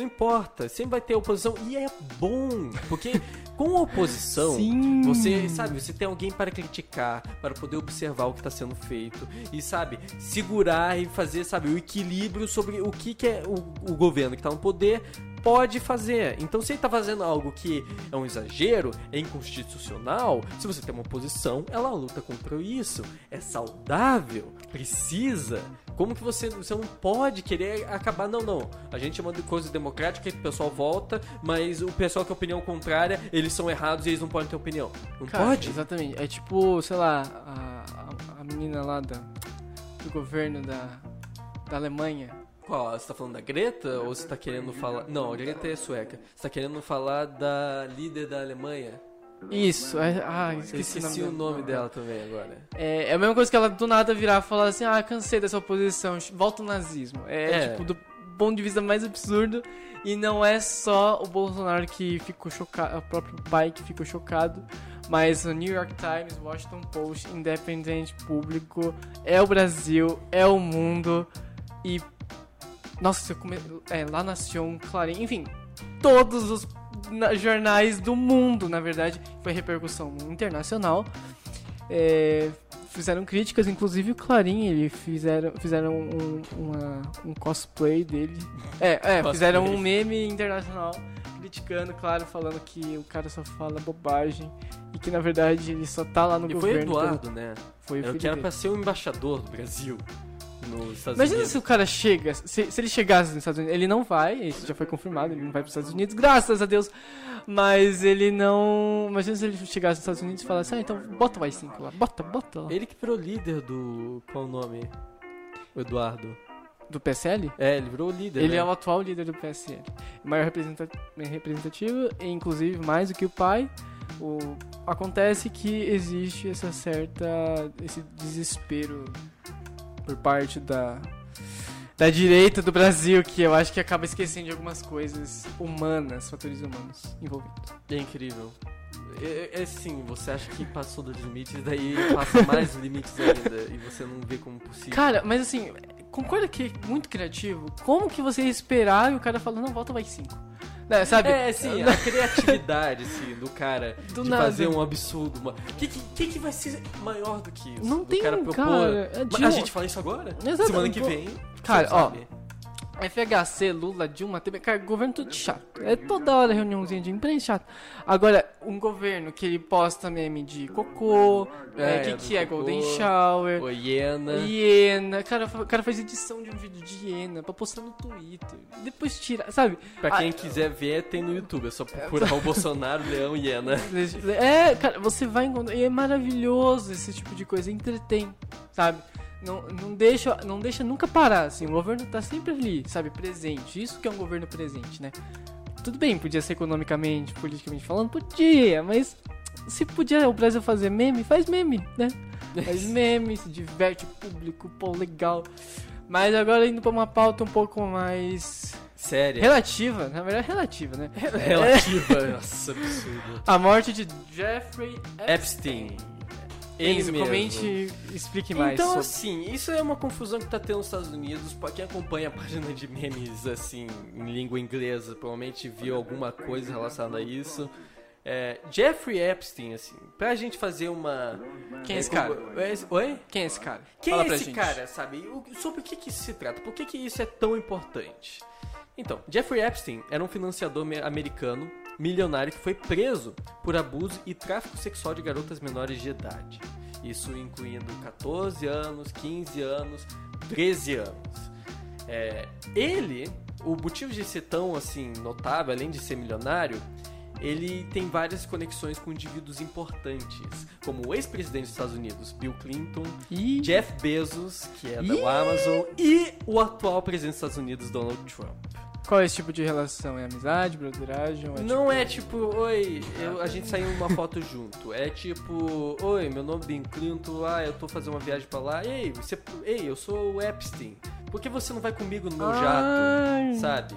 Não importa, sempre vai ter oposição e é bom, porque com a oposição, Sim. você, sabe, você tem alguém para criticar, para poder observar o que está sendo feito e, sabe, segurar e fazer, sabe, o equilíbrio sobre o que, que é o, o governo que está no poder pode fazer. Então, se ele está fazendo algo que é um exagero, é inconstitucional, se você tem uma oposição, ela luta contra isso. É saudável, precisa. Como que você, você não pode querer acabar? Não, não. A gente chama de coisa democrática que o pessoal volta, mas o pessoal que tem opinião contrária, eles são errados e eles não podem ter opinião. Não Cara, pode? Exatamente. É tipo, sei lá, a, a, a menina lá da, do governo da, da Alemanha qual? Você tá falando da Greta ou você tá querendo falar. Não, a Greta é sueca. Você tá querendo falar da líder da Alemanha? Isso, é... ah, esqueci, esqueci o nome, dela também agora. É, é a mesma coisa que ela do nada virar e falar assim: ah, cansei dessa oposição, volta o nazismo. É, é. tipo, do ponto de vista mais absurdo. E não é só o Bolsonaro que ficou chocado, o próprio pai que ficou chocado, mas o New York Times, Washington Post, Independente Público, é o Brasil, é o mundo. E nossa, come... é, La Nation, Clarim, enfim, todos os jornais do mundo, na verdade, foi repercussão internacional. É, fizeram críticas, inclusive o Clarim, ele fizeram, fizeram um, uma, um cosplay dele. É, é fizeram um meme internacional criticando, claro, falando que o cara só fala bobagem e que na verdade ele só tá lá no e governo. Foi Eduardo, né? Foi o Eu quero pra ser o embaixador do Brasil nos Estados Imagina Unidos. se o cara chega, se, se, ele chegasse nos Estados Unidos, ele não vai, isso já foi confirmado, ele não vai para os Estados Unidos, graças a Deus. Mas ele não. Imagina se ele chegasse nos Estados Unidos e falasse, ah, então bota o i5 lá, bota, bota lá. Ele que virou líder do. Qual o nome? O Eduardo. Do PSL? É, ele virou líder. Ele né? é o atual líder do PSL. Maior representativo, inclusive mais do que o pai. O... Acontece que existe essa certa. esse desespero por parte da, da direita do Brasil, que eu acho que acaba esquecendo de algumas coisas humanas, fatores humanos envolvidos. É incrível. É, é, é sim, você acha que passou dos limites, daí passa mais limites ainda, e você não vê como possível. Cara, mas assim, concorda que é muito criativo? Como que você ia esperar e o cara fala, não, volta mais 5? Né, sabe? É, sim, a criatividade, assim, do cara [LAUGHS] do de nada. fazer um absurdo. O que, que, que, vai ser maior do que isso? Não do tem, cara propor. Cara, é A gente fala isso agora? Exatamente. Semana que vem. Cara, ó. FHC, Lula, Dilma, TV, cara, governo tudo chato. É toda hora reuniãozinha de imprensa chato. Agora, um governo que ele posta meme de cocô, é, é que, que é Golden Shower, o hiena. Hiena. Cara, o cara faz edição de um vídeo de hiena pra postar no Twitter. Depois tira, sabe? Pra quem ah, quiser ver, tem no YouTube. É só procurar [LAUGHS] o Bolsonaro, Leão e hiena. É, cara, você vai encontrar. E é maravilhoso esse tipo de coisa. Entretém, sabe? Não, não, deixa, não deixa nunca parar, assim, o governo tá sempre ali, sabe, presente. Isso que é um governo presente, né? Tudo bem, podia ser economicamente, politicamente falando, podia, mas se podia o Brasil fazer meme, faz meme, né? Faz [LAUGHS] meme, se diverte o público, pô, legal. Mas agora indo pra uma pauta um pouco mais Séria. relativa, na verdade relativa, né? [LAUGHS] Relativa. Nossa, absurdo. A morte de Jeffrey Epstein. Ele Enzo, mesmo. comente e explique mais Então, sobre. assim, isso é uma confusão que tá tendo nos Estados Unidos. Pra quem acompanha a página de memes, assim, em língua inglesa, provavelmente viu alguma coisa relacionada a isso. É, Jeffrey Epstein, assim, pra gente fazer uma... Quem é esse cara? É, Oi? Quem é esse cara? Quem Fala é esse gente. cara, sabe? O- sobre o que, que isso se trata? Por que, que isso é tão importante? Então, Jeffrey Epstein era um financiador me- americano, milionário, que foi preso por abuso e tráfico sexual de garotas menores de idade. Isso incluindo 14 anos, 15 anos, 13 anos. É, ele, o motivo de ser tão assim notável, além de ser milionário, ele tem várias conexões com indivíduos importantes, como o ex-presidente dos Estados Unidos, Bill Clinton, Ih, Jeff Bezos, que é da Ih! Amazon, e o atual presidente dos Estados Unidos, Donald Trump. Qual é esse tipo de relação? É amizade, broderagem? ou Não tipo- é tipo, oi, eu- a gente saiu numa foto junto. É tipo, oi, meu nome é Bill Clinton, ah, eu tô fazendo uma viagem pra lá. Ei, você, ei, eu sou o Epstein. Por que você não vai comigo no meu Ai, jato? Sabe?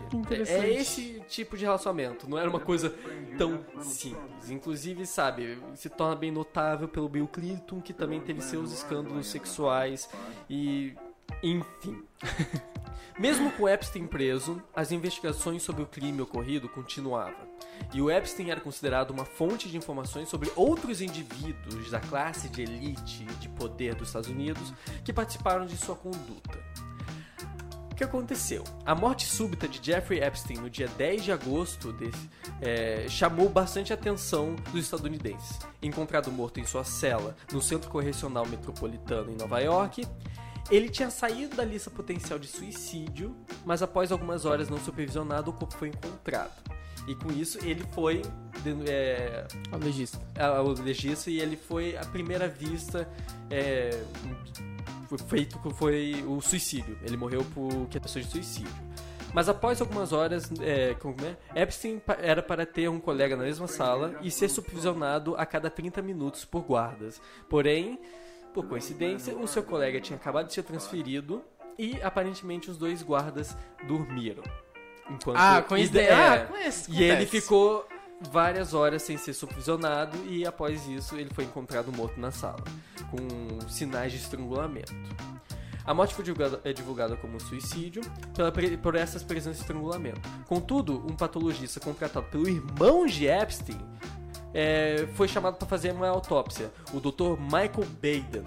É esse tipo de relacionamento. Não era uma coisa tão simples. Inclusive, sabe, se torna bem notável pelo Bill Clinton, que também teve seus escândalos sexuais e. Enfim. [LAUGHS] Mesmo com Epstein preso, as investigações sobre o crime ocorrido continuavam. E o Epstein era considerado uma fonte de informações sobre outros indivíduos da classe de elite de poder dos Estados Unidos que participaram de sua conduta. O que aconteceu? A morte súbita de Jeffrey Epstein no dia 10 de agosto desse, é, chamou bastante a atenção dos estadunidenses. Encontrado morto em sua cela no Centro Correcional Metropolitano em Nova York, ele tinha saído da lista potencial de suicídio, mas após algumas horas não supervisionado, o corpo foi encontrado. E com isso ele foi é, O legista. ao legista e ele foi a primeira vista é, foi feito foi o suicídio. Ele morreu por questões de suicídio. Mas após algumas horas, é, é? Epstein era para ter um colega na mesma sala e ser supervisionado a cada 30 minutos por guardas. Porém, por coincidência, o seu colega tinha acabado de ser transferido e aparentemente os dois guardas dormiram. Enquanto Ah, coincidência. é, Ah, conhece, e ele ficou várias horas sem ser supervisionado e após isso ele foi encontrado morto na sala, com sinais de estrangulamento. A morte foi divulgada, é divulgada como suicídio pela, por essas presenças de estrangulamento. Contudo, um patologista contratado pelo irmão de Epstein é, foi chamado para fazer uma autópsia, o Dr. Michael Baden.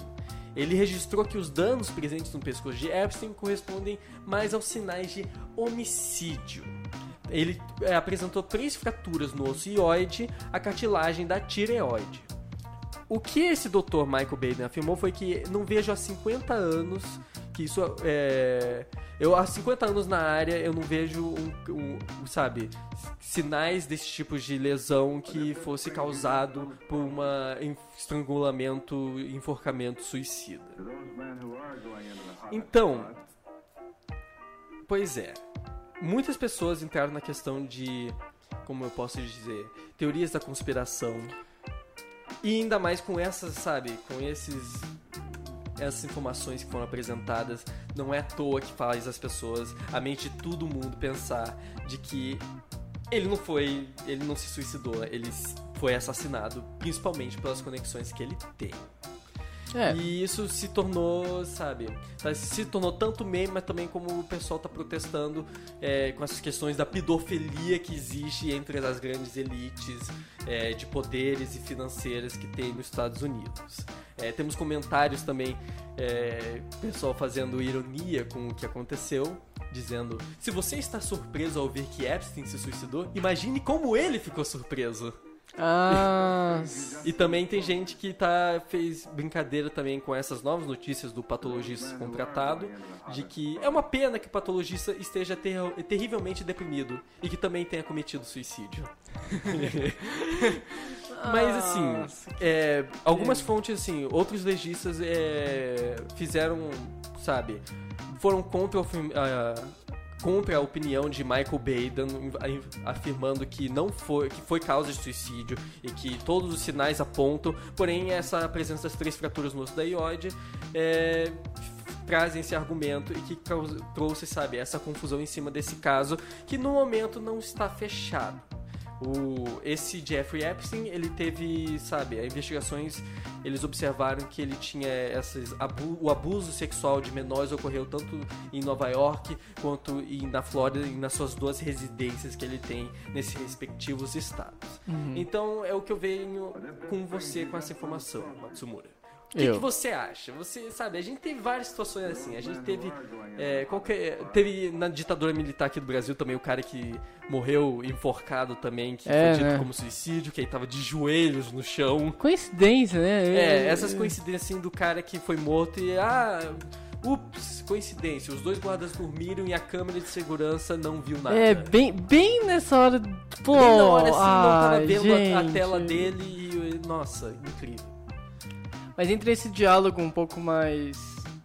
Ele registrou que os danos presentes no pescoço de Epstein correspondem mais aos sinais de homicídio. Ele é, apresentou três fraturas no osso ióide, a cartilagem da tireoide. O que esse Dr. Michael Baden afirmou foi que não vejo há 50 anos que isso é. Eu há 50 anos na área eu não vejo um, um, sabe, sinais desse tipo de lesão que fosse causado por en- estrangulamento, enforcamento suicida. Então, pois é, muitas pessoas entraram na questão de, como eu posso dizer, teorias da conspiração. E ainda mais com essas, sabe, com esses essas informações que foram apresentadas, não é à toa que faz as pessoas, a mente de todo mundo pensar de que ele não foi, ele não se suicidou, ele foi assassinado, principalmente pelas conexões que ele tem. É. E isso se tornou, sabe, se tornou tanto meme, mas também como o pessoal tá protestando é, com essas questões da pedofilia que existe entre as grandes elites é, de poderes e financeiras que tem nos Estados Unidos. É, temos comentários também, é, pessoal fazendo ironia com o que aconteceu, dizendo: se você está surpreso ao ver que Epstein se suicidou, imagine como ele ficou surpreso. Ah, E também tem gente que tá, fez brincadeira também com essas novas notícias do patologista contratado, de que é uma pena que o patologista esteja ter- terrivelmente deprimido e que também tenha cometido suicídio. [LAUGHS] Mas assim, Nossa, é, algumas fontes, assim, outros legistas é, fizeram, sabe, foram contra a- contra a opinião de Michael Baden, afirmando que não foi, que foi causa de suicídio e que todos os sinais apontam, porém essa presença das três fraturas no osso da iode é, trazem esse argumento e que trouxe, sabe, essa confusão em cima desse caso que no momento não está fechado. O, esse Jeffrey Epstein, ele teve, sabe, as investigações, eles observaram que ele tinha esses, abu, o abuso sexual de menores ocorreu tanto em Nova York quanto em, na Flórida e nas suas duas residências que ele tem nesses respectivos estados. Uhum. Então é o que eu venho com você com essa informação, Matsumura. O que, que, você acha? Você sabe, a gente teve várias situações assim. A gente teve. É, qualquer, teve na ditadura militar aqui do Brasil também o cara que morreu enforcado também, que é, foi dito né? como suicídio, que aí tava de joelhos no chão. Coincidência, né? É, essas coincidências assim do cara que foi morto e. Ah. Ups, coincidência. Os dois guardas dormiram e a câmera de segurança não viu nada. É, bem, bem nessa hora. Pô, bem na hora assim, ah, não tava vendo a, a tela dele e. Nossa, incrível. Mas entre esse diálogo um pouco mais.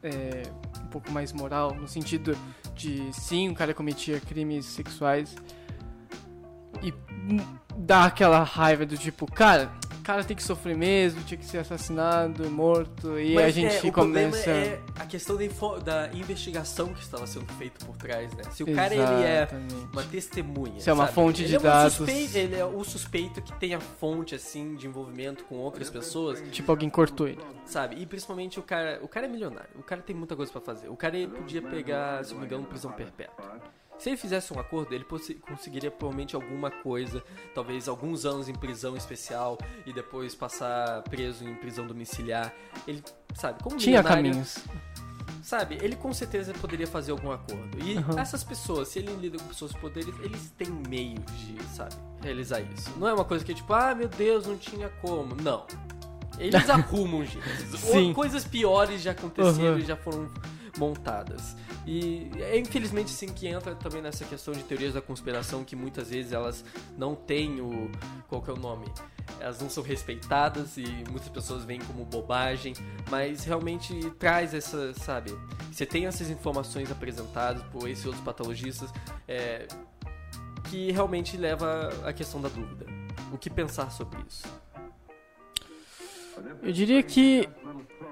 É, um pouco mais moral, no sentido de sim, o cara cometia crimes sexuais e dá aquela raiva do tipo, cara, o cara tem que sofrer mesmo, tinha que ser assassinado, morto, e Mas a gente é, começa. é questão da, da, investigação que estava sendo feita por trás, né? Se o cara ele é uma testemunha. Se é uma sabe? fonte ele de é dados. Suspeito, ele é o suspeito que tem a fonte, assim, de envolvimento com outras pessoas. Tipo, alguém cortou ele. Sabe? E principalmente o cara. O cara é milionário. O cara tem muita coisa para fazer. O cara podia pegar, se não me engano, prisão perpétua. Se ele fizesse um acordo, ele conseguiria provavelmente alguma coisa, talvez alguns anos em prisão especial e depois passar preso em prisão domiciliar. Ele, sabe, como Tinha caminhos. Sabe, ele com certeza poderia fazer algum acordo. E uhum. essas pessoas, se ele lida com pessoas com poderes, eles têm meios de, sabe, realizar isso. Não é uma coisa que é tipo, ah, meu Deus, não tinha como. Não. Eles [LAUGHS] arrumam jeitos. Coisas piores já aconteceram uhum. e já foram montadas. E é infelizmente sim que entra também nessa questão de teorias da conspiração que muitas vezes elas não têm o. qual que é o nome? Elas não são respeitadas e muitas pessoas veem como bobagem, mas realmente traz essa, sabe? Você tem essas informações apresentadas por esses outros patologistas é, que realmente leva à questão da dúvida. O que pensar sobre isso? Eu diria que,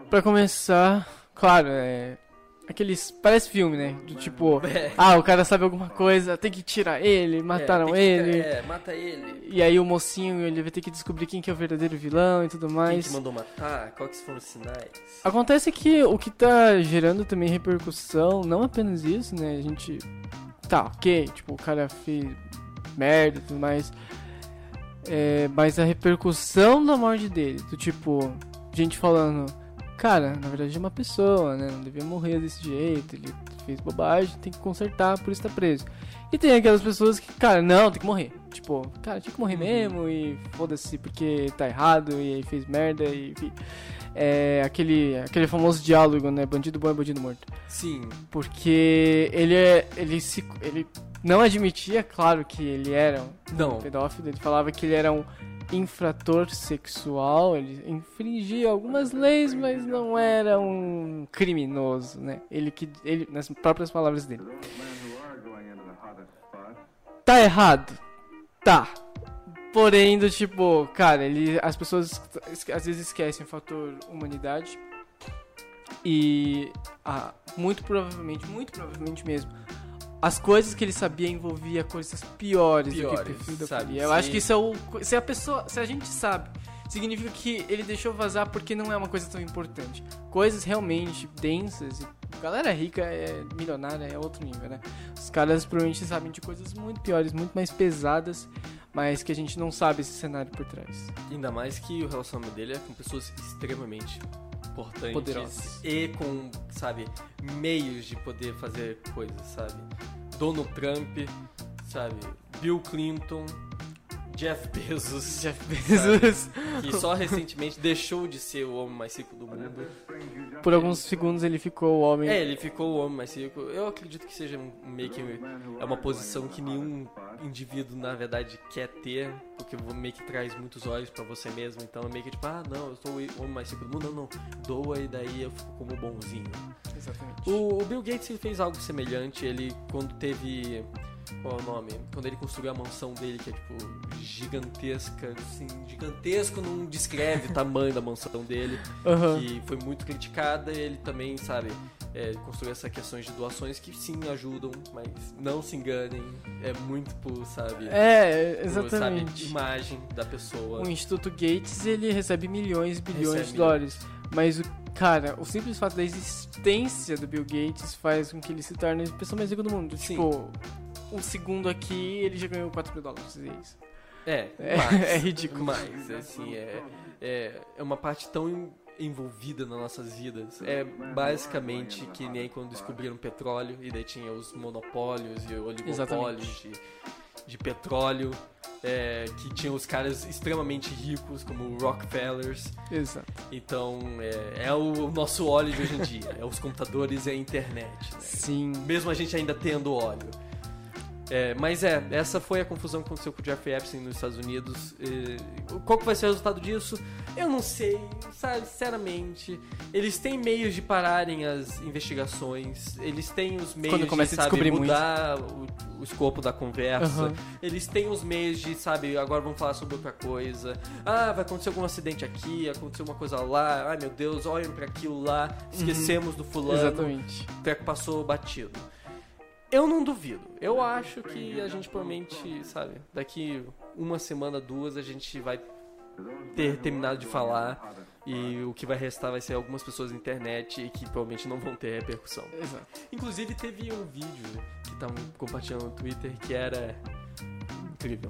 para começar, claro, é, Aqueles. Parece filme, né? Do tipo, [LAUGHS] é. ah, o cara sabe alguma coisa, tem que tirar ele, mataram é, ele. Que, é, mata ele. E aí o mocinho, ele vai ter que descobrir quem que é o verdadeiro vilão e tudo mais. Quem que mandou matar, quais foram os sinais. Acontece que o que tá gerando também repercussão, não apenas isso, né? A gente. Tá, ok, tipo, o cara fez merda e tudo mais. É, mas a repercussão da morte dele, do tipo, gente falando cara, na verdade é uma pessoa, né? Não devia morrer desse jeito, ele fez bobagem, tem que consertar, por isso tá preso. E tem aquelas pessoas que, cara, não, tem que morrer. Tipo, cara, tinha que morrer uhum. mesmo e foda-se porque tá errado e aí fez merda e enfim. É aquele, aquele famoso diálogo, né? Bandido bom é bandido morto. Sim. Porque ele é. Ele se. Ele não admitia, claro, que ele era um não. pedófilo. Ele falava que ele era um infrator sexual, ele infringia algumas leis, mas não era um criminoso, né? Ele que ele nas próprias palavras dele. Tá errado. Tá. Porém, do tipo, cara, ele as pessoas às vezes esquecem o fator humanidade. E ah, muito provavelmente, muito provavelmente mesmo, as coisas que ele sabia envolvia coisas piores, piores do que pedofilia. Eu acho que isso é o. Se a pessoa. Se a gente sabe, significa que ele deixou vazar porque não é uma coisa tão importante. Coisas realmente densas. Galera rica é milionária, é outro nível, né? Os caras provavelmente sabem de coisas muito piores, muito mais pesadas, mas que a gente não sabe esse cenário por trás. Ainda mais que o relacionamento dele é com pessoas extremamente importantes Poderosas. e com, sabe, meios de poder fazer coisas, sabe? Donald Trump, sabe? Bill Clinton, Jeff Bezos. [LAUGHS] Jeff Bezos. Que só recentemente deixou de ser o homem mais rico do mundo. Por alguns segundos ele ficou o homem. É, ele ficou o homem mais rico. Eu acredito que seja meio que é uma posição que nenhum indivíduo na verdade quer ter, porque meio que traz muitos olhos para você mesmo, então é meio que tipo, ah, não, eu sou o homem mais rico do mundo, não, não, doa e daí eu fico como bonzinho. Exatamente. O, o Bill Gates ele fez algo semelhante, ele quando teve qual é o nome? Quando ele construiu a mansão dele, que é tipo gigantesca, assim, gigantesco não descreve o tamanho da mansão dele, [LAUGHS] Aham. que foi muito criticada, ele também, sabe, é, construiu essas questões de doações que sim ajudam, mas não se enganem, é muito por, sabe, É, por, exatamente. sabe, imagem da pessoa. O Instituto Gates, ele recebe milhões e bilhões Recebe de dólares. Mas, o, cara, o simples fato da existência do Bill Gates faz com que ele se torne a pessoa mais rica do mundo. Sim. Tipo, um segundo aqui, ele já ganhou 4 mil dólares. É isso. É, [LAUGHS] É, é ridículo. Mas, assim, é, é, é uma parte tão envolvida nas nossas vidas. É basicamente que nem quando descobriram petróleo e daí tinha os monopólios e oligopólios de, de petróleo. é, que tinham os caras extremamente ricos, como Rockefellers. Exato. Então, é, é o nosso óleo de hoje em dia. É os computadores e a internet. né? Sim. mesmo a gente ainda tendo óleo. É, mas é, essa foi a confusão que aconteceu com o Jeffrey Epstein nos Estados Unidos. E, qual que vai ser o resultado disso? Eu não sei, sabe, sinceramente. Eles têm meios de pararem as investigações, eles têm os meios Quando começa de a sabe, mudar o, o escopo da conversa. Aham. Eles têm os meios de, sabe, agora vamos falar sobre outra coisa. Ah, vai acontecer algum acidente aqui, aconteceu uma coisa lá. Ai meu Deus, olhem para aquilo lá. Esquecemos do fulano Exatamente. o treco passou batido. Eu não duvido. Eu acho que a gente provavelmente, sabe, daqui uma semana, duas, a gente vai ter terminado de falar e o que vai restar vai ser algumas pessoas na internet e que provavelmente não vão ter repercussão. Exato. Inclusive teve um vídeo que estavam compartilhando no Twitter que era incrível.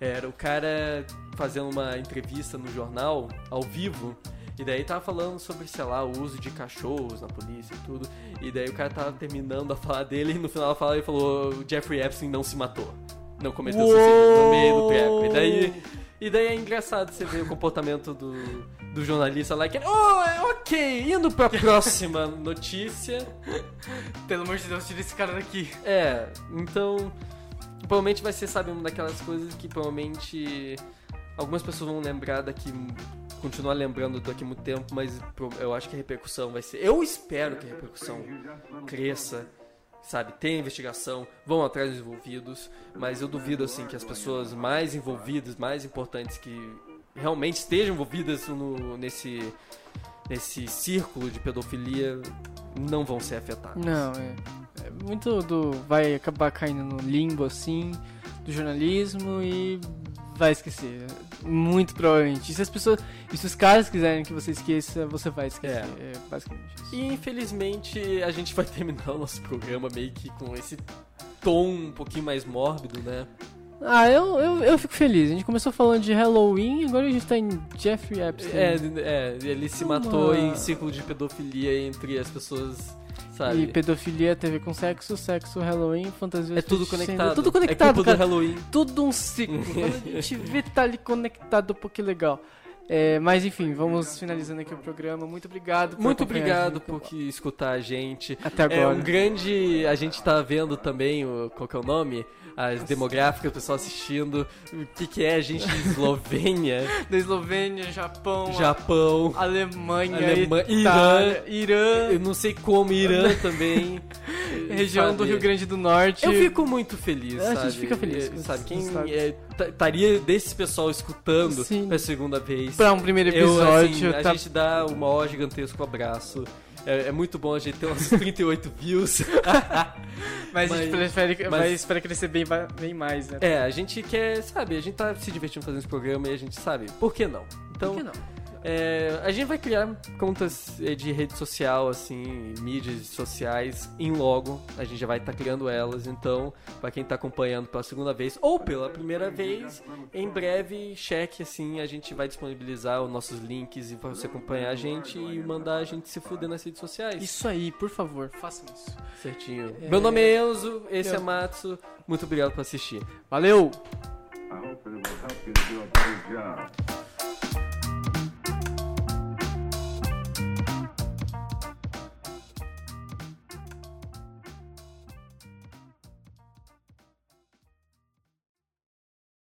Era o cara fazendo uma entrevista no jornal ao vivo e daí tava falando sobre, sei lá, o uso de cachorros na polícia e tudo. E daí o cara tava terminando a falar dele e no final fala ele falou: o Jeffrey Epstein não se matou. Não cometeu Uou! suicídio no meio do treco. E daí, e daí é engraçado você ver o comportamento do, do jornalista lá que oh, ok, indo pra próxima [LAUGHS] notícia. Pelo amor de Deus, tira esse cara daqui. É, então. Provavelmente vai ser, sabe, uma daquelas coisas que provavelmente algumas pessoas vão lembrar daqui. Continuar lembrando daqui muito tempo, mas eu acho que a repercussão vai ser. Eu espero que a repercussão cresça, sabe? Tenha investigação, vão atrás dos envolvidos, mas eu duvido, assim, que as pessoas mais envolvidas, mais importantes, que realmente estejam envolvidas no, nesse, nesse círculo de pedofilia, não vão ser afetadas. Não, é. é muito do. Vai acabar caindo no limbo assim, do jornalismo e vai esquecer. Muito provavelmente. E se as pessoas. E se os caras quiserem que você esqueça, você vai esquecer. É, basicamente isso. E infelizmente a gente vai terminar o nosso programa meio que com esse tom um pouquinho mais mórbido, né? Ah, eu, eu, eu fico feliz. A gente começou falando de Halloween, agora a gente tá em Jeffrey Epstein. É, é, ele se Uma- matou em círculo de pedofilia entre as pessoas, sabe? E pedofilia, TV com sexo, sexo, Halloween, fantasia. É tudo conectado. É tudo É conectado, culpa cara. Halloween. Tudo um ciclo. [LAUGHS] Quando a gente vê, tá ali conectado, pô, que legal. É, mas enfim, vamos finalizando aqui o programa. Muito obrigado por Muito obrigado por que escutar a gente. até É agora. um grande. A gente tá vendo também o. Qual que é o nome? As demográficas, o pessoal assistindo. O que, que é a gente de [LAUGHS] Eslovênia, Da Eslovênia, Japão, Japão. Alemanha, Alemanha, Itália, Irã, Eu não sei como, Irã também. [LAUGHS] região do sabe? Rio Grande do Norte. Eu fico muito feliz, A sabe? gente fica feliz É, Sabe, quem resultados. é, estaria desse pessoal escutando Sim. pela segunda vez. Pra um primeiro Eu, episódio, assim, a tá gente dá o maior gigantesco abraço. É, é muito bom a gente ter uns 38 [LAUGHS] views. [LAUGHS] mas, a gente mas- prefere, mas- esperar crescer bem, bem mais, né? é, a gente quer, sabe, a gente tá se divertindo fazendo esse programa e a gente sabe, por que não? Então, Por que não? É, a gente vai criar contas eh, de rede social, assim, mídias sociais em logo. A gente já vai estar criando elas, então, para quem tá acompanhando pela segunda vez ou pela primeira vez, em breve, cheque, assim, a gente vai disponibilizar os nossos links e você acompanhar a gente e mandar a gente se fuder nas redes sociais. Isso aí, por favor, façam isso. Certinho. É. Meu nome é Enzo, esse é Matsu. Muito obrigado por assistir. Valeu! I hope it will help you